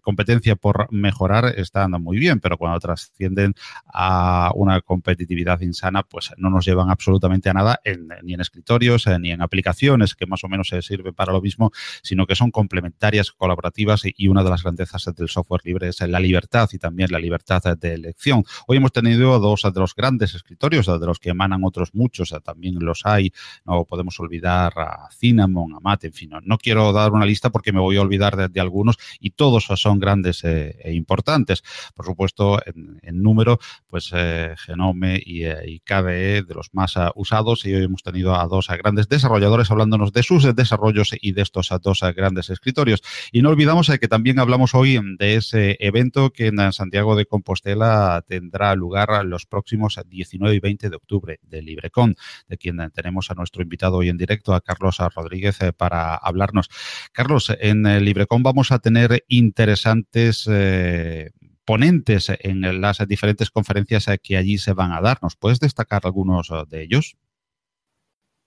competencia por mejorar, están muy bien, pero cuando trascienden a una competitividad insana, pues no nos llevan absolutamente a nada ni en escritorios ni en aplicaciones que más o menos se sirven para lo mismo, sino que son complementarias, colaborativas y una de las grandezas del software libre es la libertad y también la libertad de elección. Hoy hemos tenido dos de los grandes escritorios, de los que emanan otros muchos, también los hay, no podemos olvidar a Cinnamon, a Mate, en fin, no, quiero dar una lista porque me voy a olvidar de, algunos y todos son grandes eh, e importantes. Por supuesto, en, número, pues eh, Genome y, eh, KDE de los más usados y hoy hemos tenido a dos grandes desarrolladores hablándonos de sus desarrollos y de estos dos grandes escritorios. Y no olvidamos que también hablamos hablamos hoy de ese evento que en Santiago de Compostela tendrá lugar los próximos 19 y 20 de octubre de LibreCon, de quien tenemos a nuestro invitado hoy en directo, a Carlos Rodríguez, eh, para hablarnos. Carlos, en LibreCon vamos a tener interesantes eh, ponentes en las diferentes conferencias que allí se van a dar. ¿Nos puedes destacar algunos de ellos?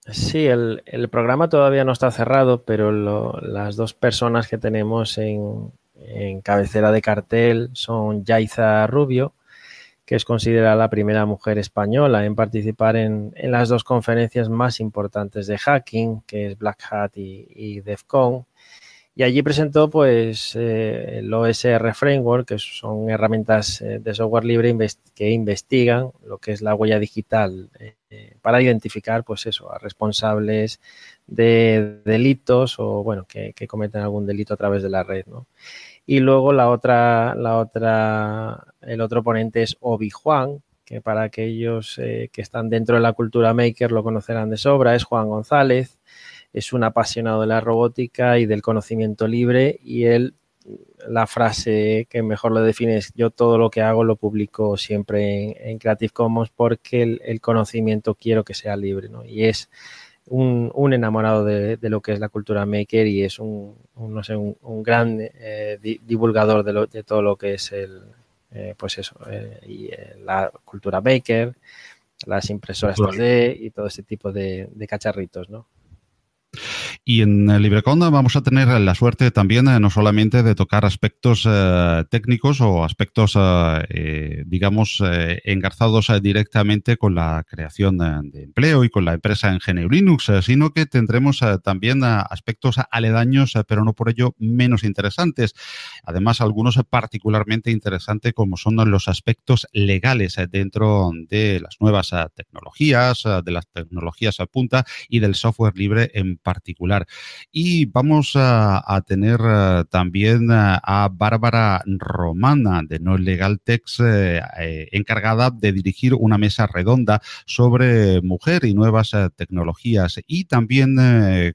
Sí, el, programa todavía no está cerrado, pero las dos personas que tenemos en, en cabecera de cartel son Yaiza Rubio, que es considerada la primera mujer española en participar en, las dos conferencias más importantes de hacking, que es Black Hat y, y DEF CON. Y allí presentó pues eh, el OSR Framework, que son herramientas eh, de software libre que investigan lo que es la huella digital eh, para identificar pues eso, a responsables de delitos o bueno, que, cometen algún delito a través de la red, ¿no? Y luego la otra, la otra, el otro ponente es Obi Juan, que para aquellos que están dentro de la cultura maker lo conocerán de sobra, es Juan González es un apasionado de la robótica y del conocimiento libre y él la frase que mejor lo define es yo todo lo que hago lo publico siempre en, Creative Commons porque el, conocimiento quiero que sea libre, ¿no? Y es un, enamorado de, lo que es la cultura maker y es un, no sé, un, gran eh, divulgador de, todo lo que es el, eh, pues eso, eh, y la cultura maker, las impresoras 3D y todo ese tipo de, de cacharritos, ¿no? Y en LibreCon vamos a tener la suerte también eh, no solamente de tocar aspectos eh, técnicos o aspectos, eh, digamos, engarzados directamente con la creación de empleo y con la empresa en GNU Linux, sino que tendremos también aspectos aledaños, pero no por ello menos interesantes. Además, algunos particularmente interesantes como son los aspectos legales dentro de las nuevas tecnologías, de las tecnologías a punta y del software libre en particular. Y vamos a, tener eh, también eh, a Bárbara Romana de No Legal Text eh, encargada de dirigir una mesa redonda sobre mujer y nuevas tecnologías y también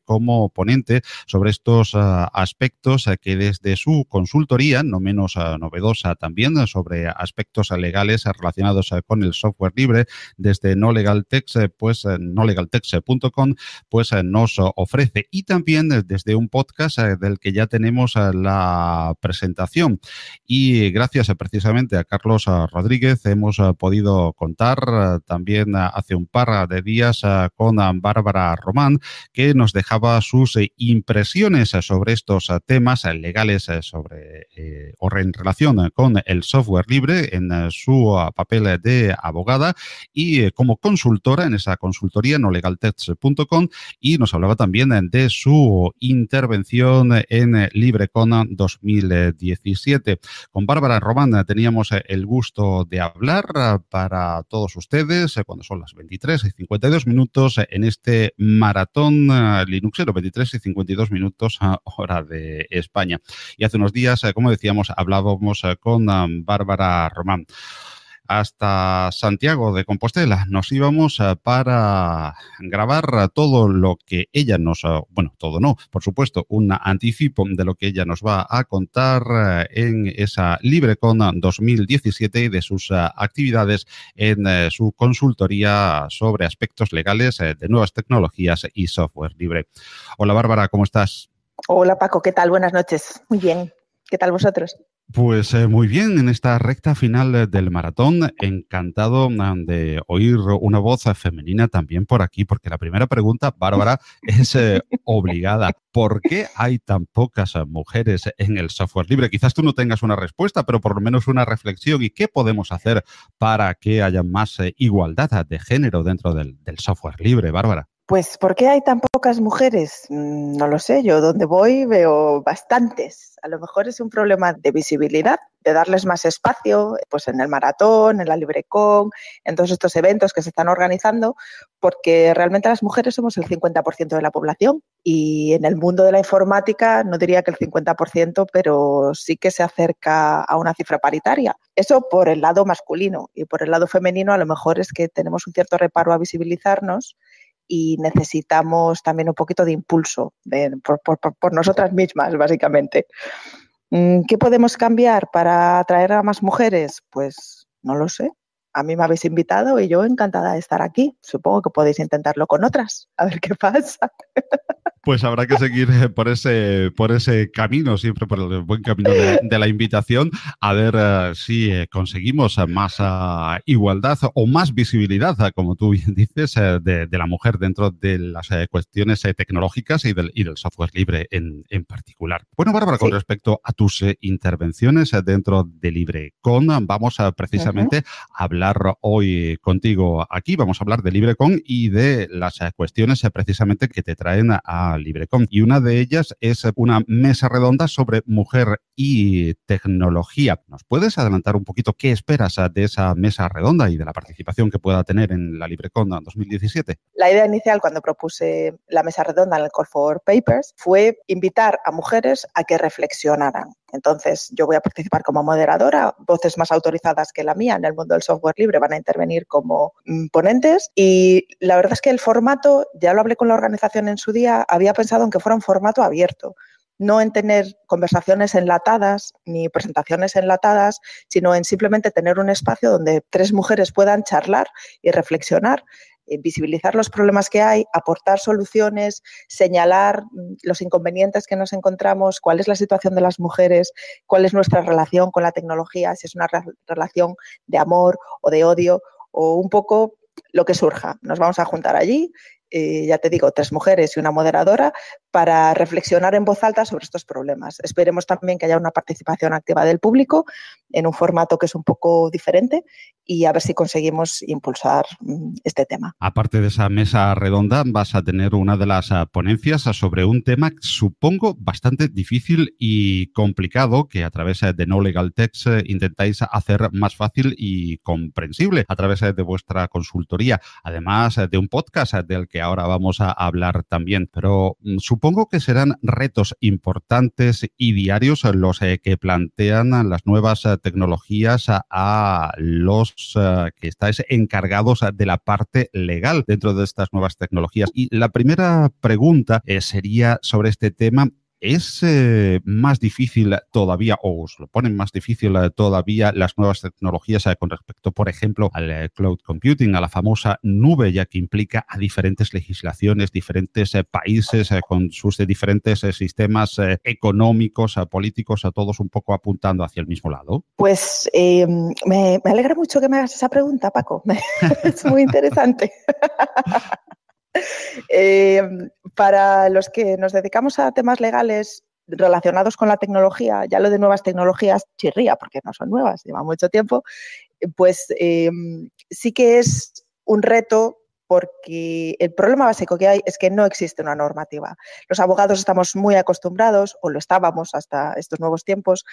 como ponente sobre estos aspectos que desde su consultoría, no menos novedosa también, sobre aspectos legales relacionados con el software libre, desde No Legal Text, pues nolegaltext.com, pues nos ofrece. Y también desde un podcast eh, del que ya tenemos eh, la presentación. Y gracias eh, precisamente a Carlos Rodríguez hemos podido contar también hace un par de días con Bárbara Román, que nos dejaba sus impresiones sobre estos temas legales sobre o en relación con el software libre en su papel de abogada y como consultora en esa consultoría no nolegaltext.com y nos hablaba también de su intervención en LibreCon 2017. Con Bárbara Román teníamos el gusto de hablar para todos ustedes cuando son las 23 y 52 minutos en este maratón Linuxero, 23 y 52 minutos hora de España. Y hace unos días, como decíamos, hablábamos con Bárbara Román hasta Santiago de Compostela. Nos íbamos eh, para grabar todo lo que ella nos, eh, bueno, todo no, por supuesto, un anticipo de lo que ella nos va a contar eh, en esa LibreCon 2017 y de sus actividades en su consultoría sobre aspectos legales de nuevas tecnologías y software libre. Hola Bárbara, ¿cómo estás? Hola Paco, ¿qué tal? Buenas noches. Muy bien. ¿Qué tal vosotros? Pues eh, muy bien, en esta recta final eh, del maratón, encantado mm, de oír una voz femenina también por aquí, porque la primera pregunta, Bárbara, (laughs) es eh, obligada. ¿Por qué hay tan pocas mujeres en el software libre? Quizás tú no tengas una respuesta, pero por lo menos una reflexión. ¿Y qué podemos hacer para que haya más igualdad de género dentro del software libre, Bárbara? Pues, ¿por qué hay tan pocas mujeres? Mm, no lo sé, yo donde voy veo bastantes. A lo mejor es un problema de visibilidad, de darles más espacio, pues en el maratón, en la LibreCon, en todos estos eventos que se están organizando, porque realmente las mujeres somos el 50% de la población y en el mundo de la informática no diría que el 50%, pero sí que se acerca a una cifra paritaria. Eso por el lado masculino y por el lado femenino a lo mejor es que tenemos un cierto reparo a visibilizarnos y necesitamos también un poquito de impulso por, nosotras mismas, básicamente. Mm, ¿Qué podemos cambiar para atraer a más mujeres? Pues no lo sé. A mí me habéis invitado y yo encantada de estar aquí. Supongo que podéis intentarlo con otras, a ver qué pasa. (laughs) Pues habrá que seguir eh, por ese, por ese camino, siempre por el buen camino de, la invitación, a ver eh, si eh, conseguimos más igualdad o más visibilidad, como tú bien dices, de, la mujer dentro de las cuestiones tecnológicas y del, y del software libre en, en particular. Bueno, Bárbara, con respecto a tus intervenciones dentro de LibreCon, vamos a precisamente hablar hoy contigo aquí, vamos a hablar de LibreCon y de las cuestiones precisamente que te traen a LibreCon. Y una de ellas es una mesa redonda sobre mujer y tecnología. ¿Nos puedes adelantar un poquito qué esperas de esa mesa redonda y de la participación que pueda tener en la LibreCon 2017? La idea inicial cuando propuse la mesa redonda en el Call for Papers fue invitar a mujeres a que reflexionaran. Entonces, yo voy a participar como moderadora, voces más autorizadas que la mía en el mundo del software libre van a intervenir como mm, ponentes. Y la verdad es que el formato, ya lo hablé con la organización en su día, había pensado en que fuera un formato abierto. No en tener conversaciones enlatadas ni presentaciones enlatadas, sino en simplemente tener un espacio donde tres mujeres puedan charlar y reflexionar visibilizar los problemas que hay, aportar soluciones, señalar mm, los inconvenientes que nos encontramos, cuál es la situación de las mujeres, cuál es nuestra relación con la tecnología, si es una relación de amor o de odio o un poco lo que surja. Nos vamos a juntar allí eh, ya te digo, tres mujeres y una moderadora, para reflexionar en voz alta sobre estos problemas. Esperemos también que haya una participación activa del público en un formato que es un poco diferente y a ver si conseguimos impulsar mm, este tema. Aparte de esa mesa redonda, vas a tener una de las ah, ponencias sobre un tema, supongo, bastante difícil y complicado que a través de No Legal Text eh, intentáis hacer más fácil y comprensible a través de vuestra consultoría, además de un podcast del que ahora vamos a hablar también. Pero mm, supongo que serán retos importantes y diarios los eh, que plantean las nuevas eh, tecnologías a, los eh, que estáis encargados de la parte legal dentro de estas nuevas tecnologías. Y la primera pregunta sería sobre este tema ¿Es eh, más difícil todavía, o os lo ponen más difícil eh, todavía las nuevas tecnologías eh, con respecto, por ejemplo, al cloud computing, a la famosa nube, ya que implica a diferentes legislaciones, diferentes países con sus diferentes sistemas económicos, políticos, a todos un poco apuntando hacia el mismo lado? Pues me, me alegra mucho que me hagas esa pregunta, Paco. (laughs) es muy interesante. (laughs) Eh, para los que nos dedicamos a temas legales relacionados con la tecnología, ya lo de nuevas tecnologías chirría, porque no son nuevas, llevan mucho tiempo, pues em, sí que es un reto porque el problema básico que hay es que no existe una normativa. Los abogados estamos muy acostumbrados, o lo estábamos hasta estos nuevos tiempos,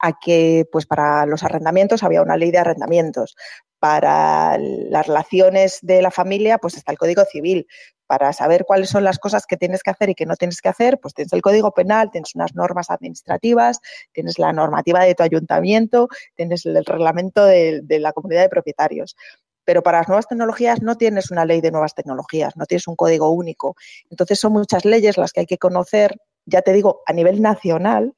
a que pues para los arrendamientos había una ley de arrendamientos, para las relaciones de la familia, pues está el Código Civil. Para saber cuáles son las cosas que tienes que hacer y que no tienes que hacer, pues tienes el Código Penal, tienes unas normas administrativas, tienes la normativa de tu ayuntamiento, tienes el reglamento de, de la comunidad de propietarios. Pero para las nuevas tecnologías no tienes una ley de nuevas tecnologías, no tienes un código único. Entonces son muchas leyes las que hay que conocer, ya te digo, a nivel nacional,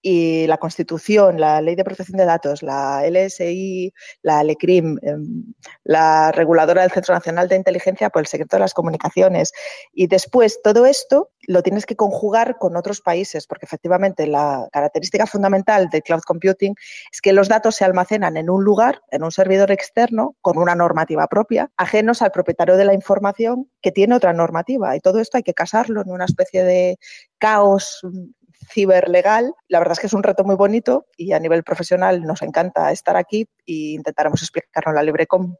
y la Constitución, la Ley de Protección de Datos, la LSI, la LECRIM, em, la reguladora del Centro Nacional de Inteligencia por el secreto de las comunicaciones. Y después todo esto lo tienes que conjugar con otros países, porque efectivamente la característica fundamental del cloud computing es que los datos se almacenan en un lugar, en un servidor externo, con una normativa propia, ajenos al propietario de la información que tiene otra normativa. Y todo esto hay que casarlo en una especie de caos ciberlegal. La verdad es que es un reto muy bonito y a nivel profesional nos encanta estar aquí e intentaremos explicarlo en la LibreCom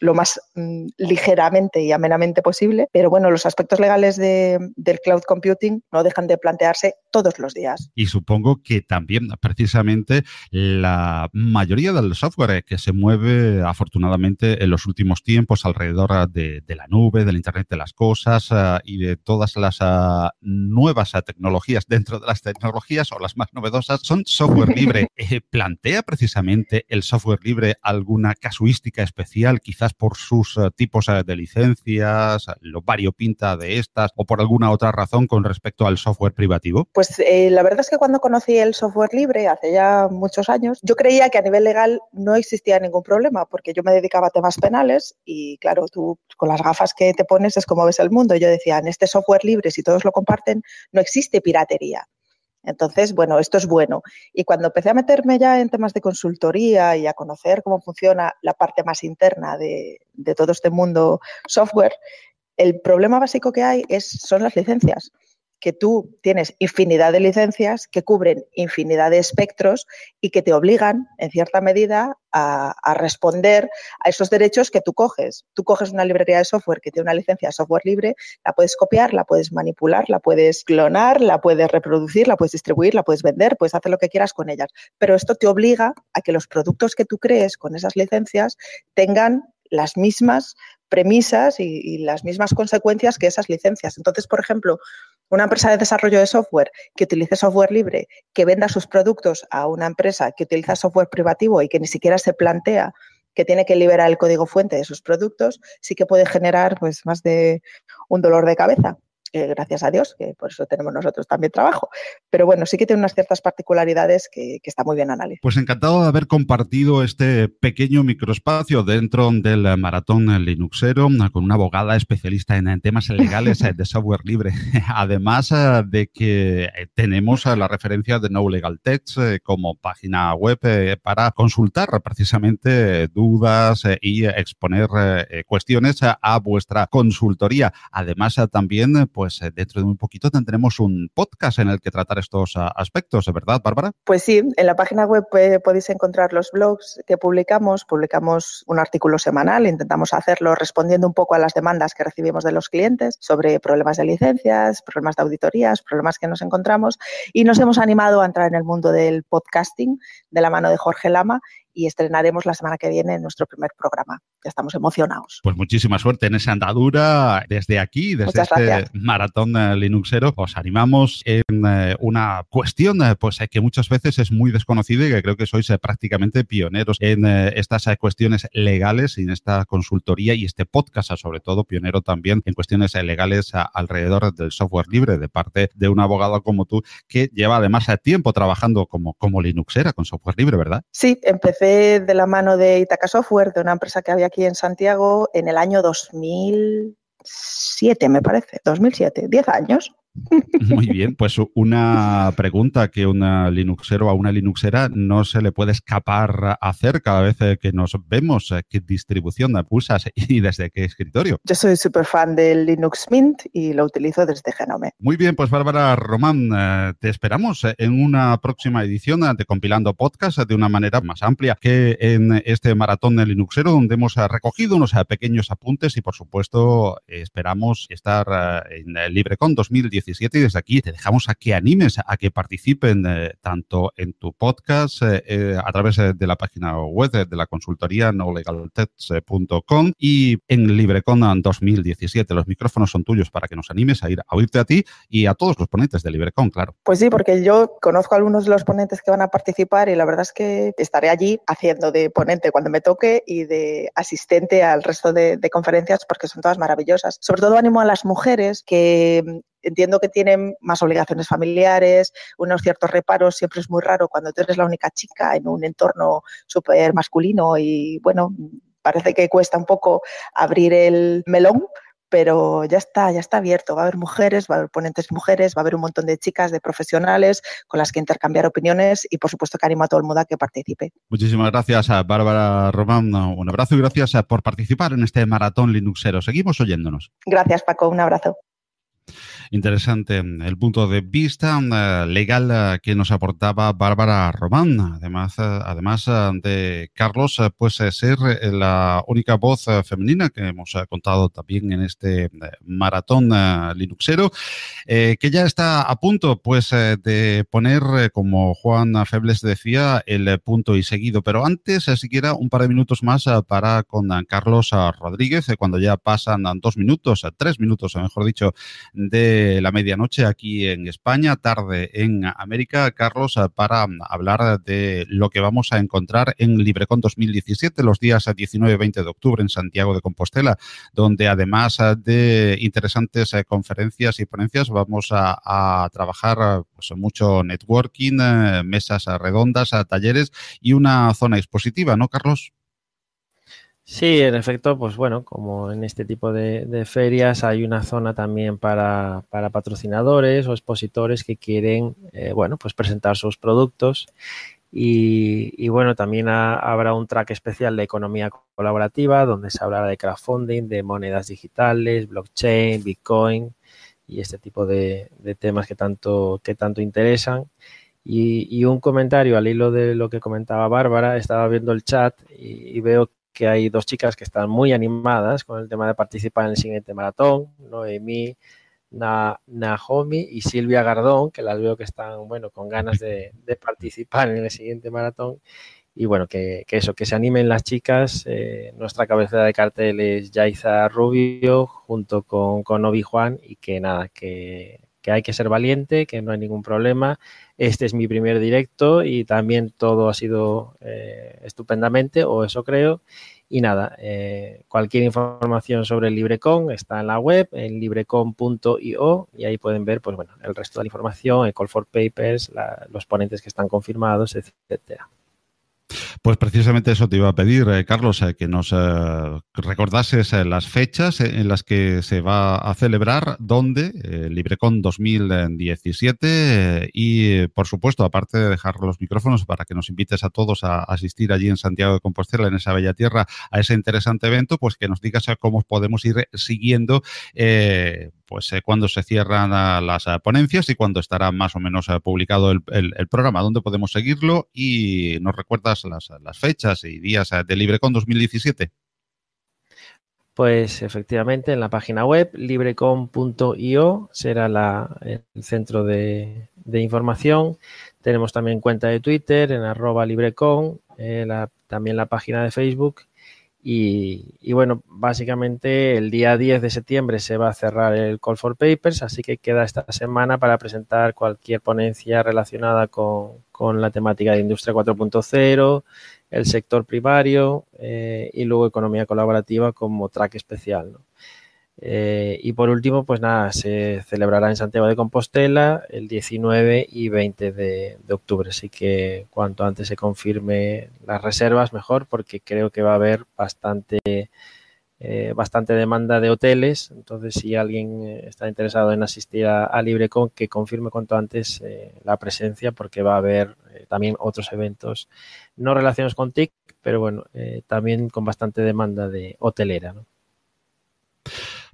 lo más mm, ligeramente y amenamente posible. Pero bueno, los aspectos legales de, del cloud computing no dejan de plantearse todos los días. Y supongo que también precisamente la mayoría del software que se mueve afortunadamente en los últimos tiempos alrededor de, la nube, del Internet de las Cosas uh, y de todas las uh, nuevas uh, tecnologías dentro de las tecnologías o las más novedosas son software libre. (laughs) Eh, ¿Plantea precisamente el software libre alguna casuística especial quizás por sus eh, tipos eh, de licencias, lo variopinta de estas o por alguna otra razón con respecto al software privativo? Pues eh, la verdad es que cuando conocí el software libre hace ya muchos años, yo creía que a nivel legal no existía ningún problema porque yo me dedicaba a temas penales y claro, tú con las gafas que te pones es como ves el mundo. Yo decía, en este software libre, si todos lo comparten, no existe piratería. Entonces, bueno, esto es bueno. Y cuando empecé a meterme ya en temas de consultoría y a conocer cómo funciona la parte más interna de, todo este mundo software, el problema básico que hay es, son las licencias. Que tú tienes infinidad de licencias que cubren infinidad de espectros y que te obligan, en cierta medida, a, responder a esos derechos que tú coges. Tú coges una librería de software que tiene una licencia de software libre, la puedes copiar, la puedes manipular, la puedes clonar, la puedes reproducir, la puedes distribuir, la puedes vender, puedes hacer lo que quieras con ellas. Pero esto te obliga a que los productos que tú crees con esas licencias tengan las mismas premisas y, las mismas consecuencias que esas licencias. Entonces, por ejemplo, una empresa de desarrollo de software que utilice software libre, que venda sus productos a una empresa que utiliza software privativo y que ni siquiera se plantea que tiene que liberar el código fuente de sus productos, sí que puede generar pues más de un dolor de cabeza gracias a Dios, que por eso tenemos nosotros también trabajo. Pero bueno, sí que tiene unas ciertas particularidades que, está muy bien analizado. Pues encantado de haber compartido este pequeño microespacio dentro del maratón Linuxero con una abogada especialista en temas legales de software libre. (laughs) Además eh, de que eh, tenemos la referencia de No Legal Text eh, como página web para consultar precisamente dudas y exponer cuestiones a vuestra consultoría. Además también pues eh, dentro de un poquito tendremos un podcast en el que tratar estos ah, aspectos, ¿verdad, Bárbara? Pues sí, en la página web eh, podéis encontrar los blogs que publicamos. Publicamos un artículo semanal, intentamos hacerlo respondiendo un poco a las demandas que recibimos de los clientes sobre problemas de licencias, problemas de auditorías, problemas que nos encontramos y nos hemos animado a entrar en el mundo del podcasting de la mano de Jorge Lama y estrenaremos la semana que viene nuestro primer programa. Ya estamos emocionados. Pues muchísima suerte en esa andadura desde aquí, desde este maratón eh, Linuxero. Os animamos en eh, una cuestión eh, pues que muchas veces es muy desconocida y que creo que sois prácticamente pioneros en estas cuestiones legales y en esta consultoría y este podcast, sobre todo pionero también en cuestiones legales alrededor del software libre de parte de un abogado como tú que lleva además tiempo trabajando como, como Linuxera con software libre, ¿verdad? Sí, empecé de la mano de Itaca Software, de una empresa que había aquí en Santiago, en el año 2007, me parece, 2007, 10 años. (laughs) Muy bien, pues una pregunta que una Linuxero a una Linuxera no se le puede escapar a hacer cada vez que nos vemos. ¿Qué distribución usas (laughs) y desde qué escritorio? Yo soy súper fan del Linux Mint y lo utilizo desde Genome. Muy bien, pues Bárbara Román, eh, te esperamos en una próxima edición de Compilando Podcast de una manera más amplia que en este maratón de Linuxero, donde hemos recogido unos pequeños apuntes y, por supuesto, esperamos estar eh, en LibreCon 2017 y desde aquí te dejamos a que animes a que participen eh, tanto en tu podcast eh, eh, a través de la página web de, la consultoría nolegaltext.com y en LibreCon 2017. Los micrófonos son tuyos para que nos animes a ir a oírte a ti y a todos los ponentes de LibreCon, claro. Pues sí, porque yo conozco a algunos de los ponentes que van a participar y la verdad es que estaré allí haciendo de ponente cuando me toque y de asistente al resto de, de conferencias porque son todas maravillosas. Sobre todo animo a las mujeres que entiendo que tienen más obligaciones familiares, unos ciertos reparos. Siempre es muy raro cuando tú eres la única chica en un entorno súper masculino y bueno, parece que cuesta un poco abrir el melón. Pero ya está, ya está abierto. Va a haber mujeres, va a haber ponentes mujeres, va a haber un montón de chicas, de profesionales con las que intercambiar opiniones y, por supuesto, que animo a todo el mundo a que participe. Muchísimas gracias a Bárbara Román. Un abrazo y gracias por participar en este maratón Linuxero. Seguimos oyéndonos. Gracias, Paco. Un abrazo interesante el punto de vista eh, legal eh, que nos aportaba Bárbara Román. Además, eh, además de Carlos, pues ser la única voz femenina que hemos contado también en este maratón linuxero, que ya está a punto pues de poner, como Juan Febles decía, el punto y seguido. Pero antes, siquiera un par de minutos más para con Carlos Rodríguez, cuando ya pasan dos minutos, tres minutos, mejor dicho, de la medianoche aquí en España, tarde en América, Carlos, eh, para hablar de lo que vamos a encontrar en LibreCon 2017, los días 19 y 20 de octubre en Santiago de Compostela, donde además eh, de interesantes eh, conferencias y ponencias vamos a, trabajar pues, mucho networking, mesas redondas, talleres y una zona expositiva, ¿no, Carlos? Sí, en efecto, pues bueno, como en este tipo de, ferias hay una zona también para, patrocinadores o expositores que quieren, eh, bueno, pues presentar sus productos y, bueno, también habrá un track especial de economía colaborativa donde se hablará de crowdfunding, de monedas digitales, blockchain, bitcoin este tipo de, temas que tanto, que tanto interesan. Y, un comentario al hilo de lo que comentaba Bárbara, estaba viendo el chat y, veo que hay dos chicas que están muy animadas con el tema de participar en el siguiente maratón, Noemí Nahomi y Silvia Gardón, que las veo que están, bueno, con ganas de, participar en el siguiente maratón. Y bueno, que, eso, que se animen las chicas. Eh, nuestra cabecera de cartel es Yaiza Rubio junto con, con Obi Juan y que nada, que, hay que ser valiente, que no hay ningún problema. Este es mi primer directo y también todo ha sido eh, estupendamente, o eso creo. Y nada, eh, cualquier información sobre el LibreCon está en la web, en librecon.io, y ahí pueden ver pues, bueno, el resto de la información, el call for papers, los ponentes que están confirmados, etcétera. Pues precisamente eso te iba a pedir, eh, Carlos, eh, que nos eh, recordases las fechas en las que se va a celebrar, dónde, LibreCon 2017 y, por supuesto, aparte de dejar los micrófonos para que nos invites a todos a asistir allí en Santiago de Compostela, en esa bella tierra, a ese interesante evento, pues que nos digas cómo podemos ir siguiendo pues eh, cuando se cierran las eh, ponencias y cuando estará más o menos eh, publicado el, programa, dónde podemos seguirlo y nos recuerdas las, fechas y días de LibreCon 2017. Pues efectivamente en la página web librecon.io será el centro de, información. Tenemos también cuenta de Twitter en arroba librecon, también la página de Facebook y, bueno, básicamente el día 10 de septiembre se va a cerrar el Call for Papers, así que queda esta semana para presentar cualquier ponencia relacionada con, la temática de Industria 4.0, el sector primario eh, y luego economía colaborativa como track especial. Eh, y por último, pues nada, se celebrará en Santiago de Compostela el 19 y 20 de, octubre. Así que cuanto antes se confirme las reservas, mejor, porque creo que va a haber bastante, eh, bastante demanda de hoteles. Entonces, si alguien eh, está interesado en asistir a, LibreCon, que confirme cuanto antes la presencia, porque va a haber también otros eventos no relacionados con TIC, pero bueno, también con bastante demanda de hotelera.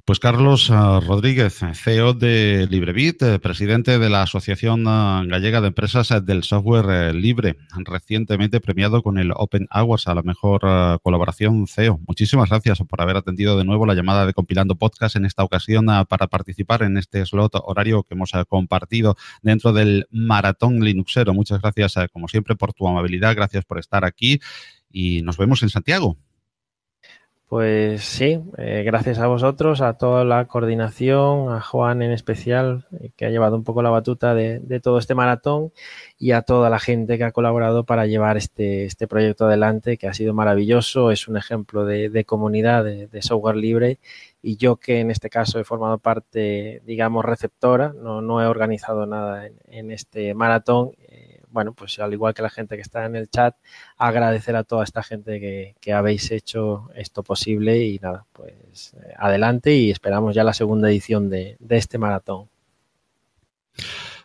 Pues Carlos eh, Rodríguez, CEO de LibreBit, eh, presidente de la Asociación eh, Gallega de Empresas del Software Libre, recientemente premiado con el Open Awards a la mejor colaboración CEO. Muchísimas gracias por haber atendido de nuevo la llamada de Compilando Podcast en esta ocasión para participar en este slot horario que hemos compartido dentro del Maratón Linuxero. Muchas gracias, como siempre, por tu amabilidad. Gracias por estar aquí y nos vemos en Santiago. Pues sí, eh, gracias a vosotros, a toda la coordinación, a Juan en especial, eh, que ha llevado un poco la batuta de, todo este maratón, y a toda la gente que ha colaborado para llevar este, este proyecto adelante, que ha sido maravilloso, es un ejemplo de, comunidad, de, software libre, y yo que en este caso he formado parte, digamos, receptora, no, no he organizado nada en, en este maratón, bueno, pues al igual que la gente que está en el chat, agradecer a toda esta gente que, habéis hecho esto posible y nada, pues eh, adelante y esperamos ya la segunda edición de, de este maratón.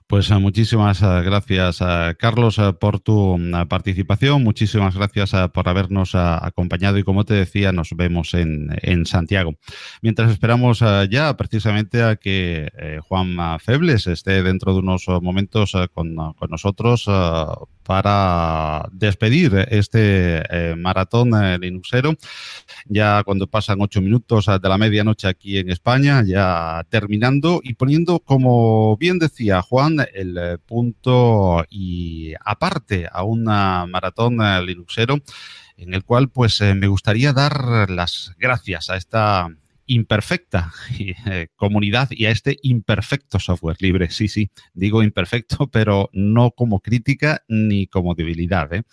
Pues eh, muchísimas eh, gracias, eh, Carlos, por tu mm, participación. Muchísimas gracias por habernos acompañado y, como te decía, nos vemos en, Santiago. Mientras esperamos ya precisamente a que Juan Febles esté dentro de unos momentos con, con nosotros para despedir este maratón linuxero. Ya cuando pasan ocho minutos de la medianoche aquí en España, ya terminando y poniendo, como bien decía Juan, el eh, punto y aparte a una maratón linuxero en el cual pues me gustaría dar las gracias a esta imperfecta (laughs) eh, comunidad y a este imperfecto software libre. Sí, sí, digo imperfecto, (laughs) pero no como crítica ni como debilidad. ¿eh?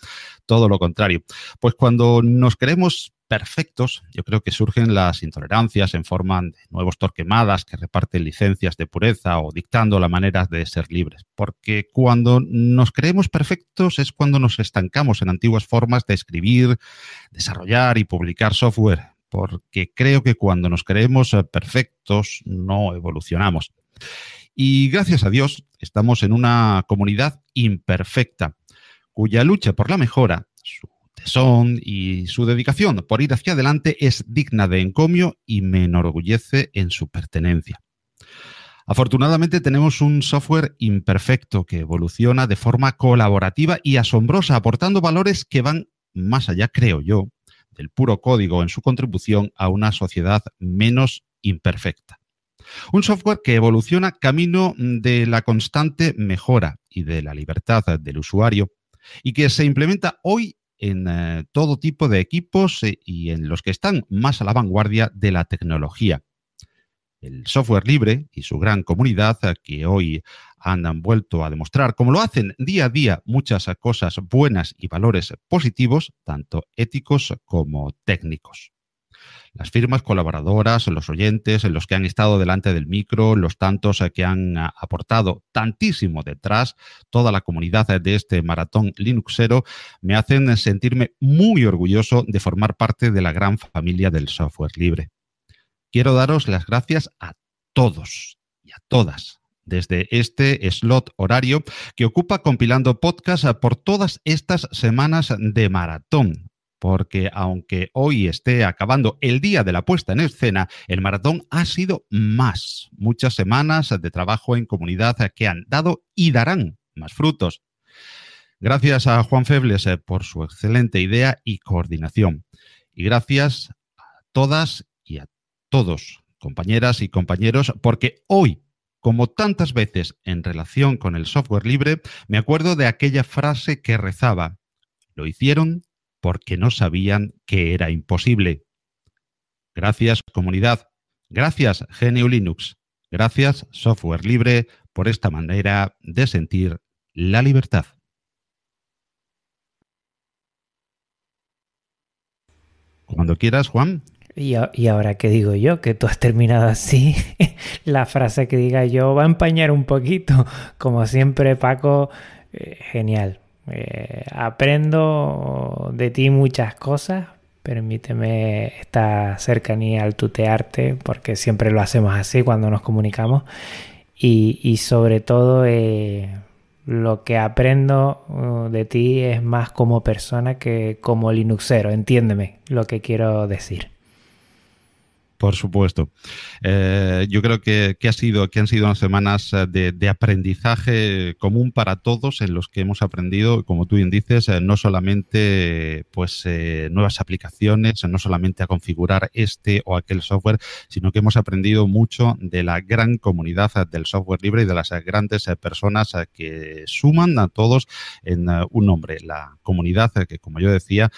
Todo lo contrario. Pues cuando nos creemos perfectos, yo creo que surgen las intolerancias en forma de nuevos torquemadas que reparten licencias de pureza o dictando la manera de ser libres. Porque cuando nos creemos perfectos es cuando nos estancamos en antiguas formas de escribir, desarrollar y publicar software porque creo que cuando nos creemos eh, perfectos no evolucionamos. Y gracias a Dios estamos en una comunidad imperfecta, cuya lucha por la mejora, su tesón y su dedicación por ir hacia adelante es digna de encomio y me enorgullece en su pertenencia. Afortunadamente tenemos un software imperfecto que evoluciona de forma colaborativa y asombrosa, aportando valores que van más allá, creo yo, del puro código en su contribución a una sociedad menos imperfecta. Un software que evoluciona camino de la constante mejora y de la libertad del usuario y que se implementa hoy en eh, todo tipo de equipos eh, y en los que están más a la vanguardia de la tecnología. El software libre y su gran comunidad eh, que hoy han vuelto a demostrar, como lo hacen día a día, muchas cosas buenas y valores positivos, tanto éticos como técnicos las firmas colaboradoras, los oyentes, los que han estado delante del micro, los tantos eh, que han ah, aportado tantísimo detrás, toda la comunidad de este maratón Linuxero, me hacen sentirme muy orgulloso de formar parte de la gran familia del software libre. Quiero daros las gracias a todos y a todas desde este slot horario que ocupa compilando podcasts por todas estas semanas de maratón porque aunque hoy esté acabando el día de la puesta en escena, el maratón ha sido más. Muchas semanas de trabajo en comunidad que han dado y darán más frutos. Gracias a Juan Febles eh, por su excelente idea y coordinación. Y gracias a todas y a todos, compañeras y compañeros, porque hoy, como tantas veces en relación con el software libre, me acuerdo de aquella frase que rezaba, lo hicieron porque no sabían que era imposible. Gracias comunidad, gracias GNU Linux, gracias software libre por esta manera de sentir la libertad. Cuando quieras, Juan. Y, ahora que digo yo, que tú has terminado así, (laughs) la frase que diga yo va a empañar un poquito. Como siempre, Paco, eh, genial. Eh, aprendo de ti muchas cosas. Permíteme esta cercanía al tutearte, porque siempre lo hacemos así cuando nos comunicamos. Y, sobre todo, eh, lo que aprendo uh, de ti es más como persona que como Linuxero. Entiéndeme lo que quiero decir. Por supuesto. Eh, yo creo que, ha sido, que han sido unas semanas eh, de, aprendizaje común para todos en los que hemos aprendido, como tú bien dices, eh, no solamente pues, nuevas aplicaciones, no solamente a configurar este o aquel software, sino que hemos aprendido mucho de la gran comunidad del software libre y de las grandes personas que suman a todos en un nombre. La comunidad que, como yo decía,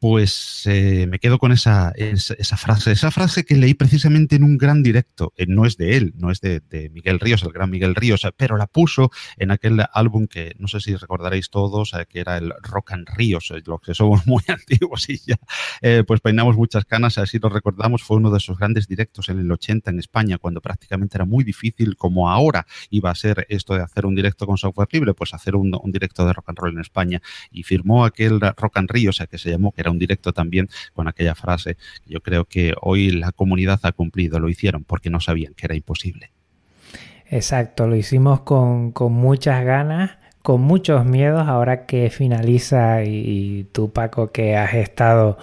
pues me quedo con esa, esa frase, esa frase que leí precisamente en un gran directo. Eh, no es de él, no es de, Miguel Ríos, el gran Miguel Ríos, eh, pero la puso en aquel álbum que no sé si recordaréis todos, eh, que era el Rock and Ríos, los que somos (laughs) muy antiguos y ya pues peinamos muchas canas, así lo recordamos, fue uno de esos grandes directos en el 80 en España, cuando prácticamente era muy difícil, como ahora iba a ser esto de hacer un directo con software libre, pues hacer un, directo de rock and roll en España. Y firmó aquel Rock and Ríos, que se llamó, que era un directo también con aquella frase. Yo creo que hoy la comunidad ha cumplido, lo hicieron porque no sabían que era imposible. Exacto, lo hicimos con, muchas ganas, con muchos miedos, ahora que finaliza y, tú Paco que has estado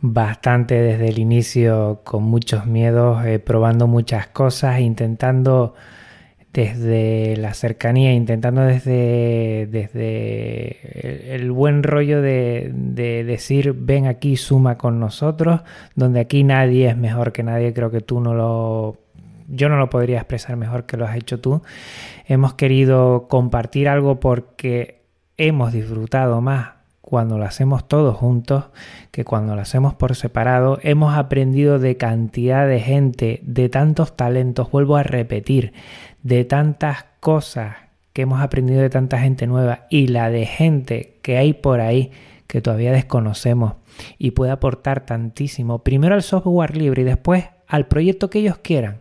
bastante desde el inicio con muchos miedos, eh, probando muchas cosas, intentando desde la cercanía, intentando desde, desde el, buen rollo de, decir ven aquí, suma con nosotros, donde aquí nadie es mejor que nadie, creo que tú no lo... Yo no lo podría expresar mejor que lo has hecho tú. Hemos querido compartir algo porque hemos disfrutado más cuando lo hacemos todos juntos que cuando lo hacemos por separado. Hemos aprendido de cantidad de gente, de tantos talentos, vuelvo a repetir, de tantas cosas que hemos aprendido de tanta gente nueva y la de gente que hay por ahí que todavía desconocemos y puede aportar tantísimo, primero al software libre y después al proyecto que ellos quieran.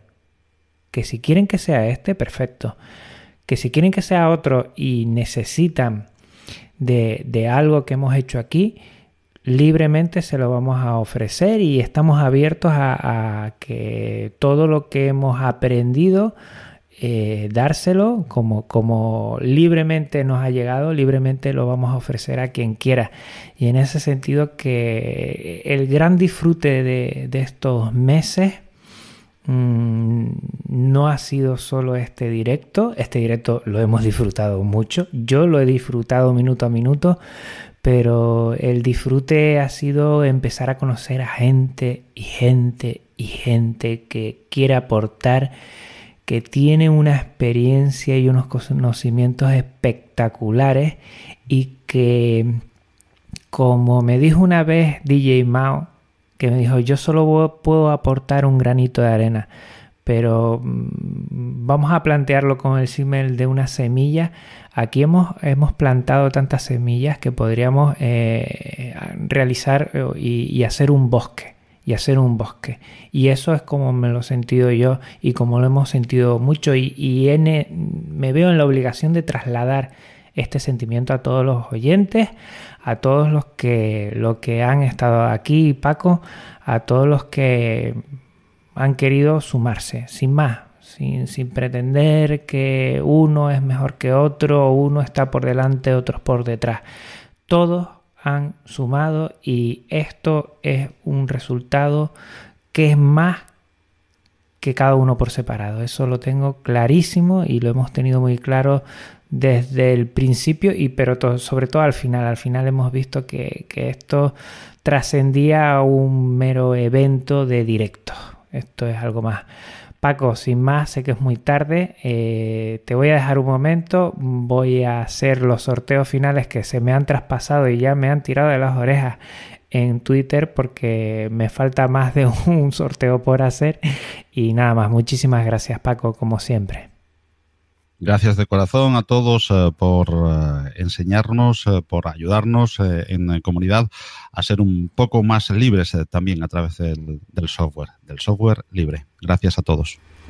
Que si quieren que sea este, perfecto. Que si quieren que sea otro y necesitan de, algo que hemos hecho aquí, libremente se lo vamos a ofrecer y estamos abiertos a que todo lo que hemos aprendido eh, dárselo como, como libremente nos ha llegado, libremente lo vamos a ofrecer a quien quiera. Y en ese sentido que el gran disfrute de, estos meses mm, no ha sido solo este directo, este directo lo hemos disfrutado mucho, yo lo he disfrutado minuto a minuto, pero el disfrute ha sido empezar a conocer a gente y gente y gente que quiere aportar, que tiene una experiencia y unos conocimientos espectaculares y que, como me dijo una vez DJ Mao, que me dijo, yo solo puedo aportar un granito de arena, pero mm, vamos a plantearlo con el símil de una semilla. Aquí hemos, hemos plantado tantas semillas que podríamos eh, realizar eh, y, hacer un bosque. Y hacer un bosque. Y eso es como me lo he sentido yo y como lo hemos sentido mucho. Y, y me veo en la obligación de trasladar este sentimiento a todos los oyentes, a todos los que, los que han estado aquí, Paco, a todos los que han querido sumarse, sin más, sin, sin, pretender que uno es mejor que otro, uno está por delante, otros por detrás. Todos han sumado y esto es un resultado que es más que cada uno por separado. Eso lo tengo clarísimo y lo hemos tenido muy claro desde el principio y pero sobre todo al final. Al final hemos visto que, esto trascendía a un mero evento de directo. Esto es algo más. Paco, sin más, sé que es muy tarde. Eh, te voy a dejar un momento. Voy a hacer los sorteos finales que se me han traspasado y ya me han tirado de las orejas en Twitter porque me falta más de (laughs) un sorteo por hacer. Y nada más, muchísimas gracias Paco, como siempre. Gracias de corazón a todos eh, por eh, enseñarnos, eh, por ayudarnos en comunidad a ser un poco más libres también a través del software, del software libre. Gracias a todos.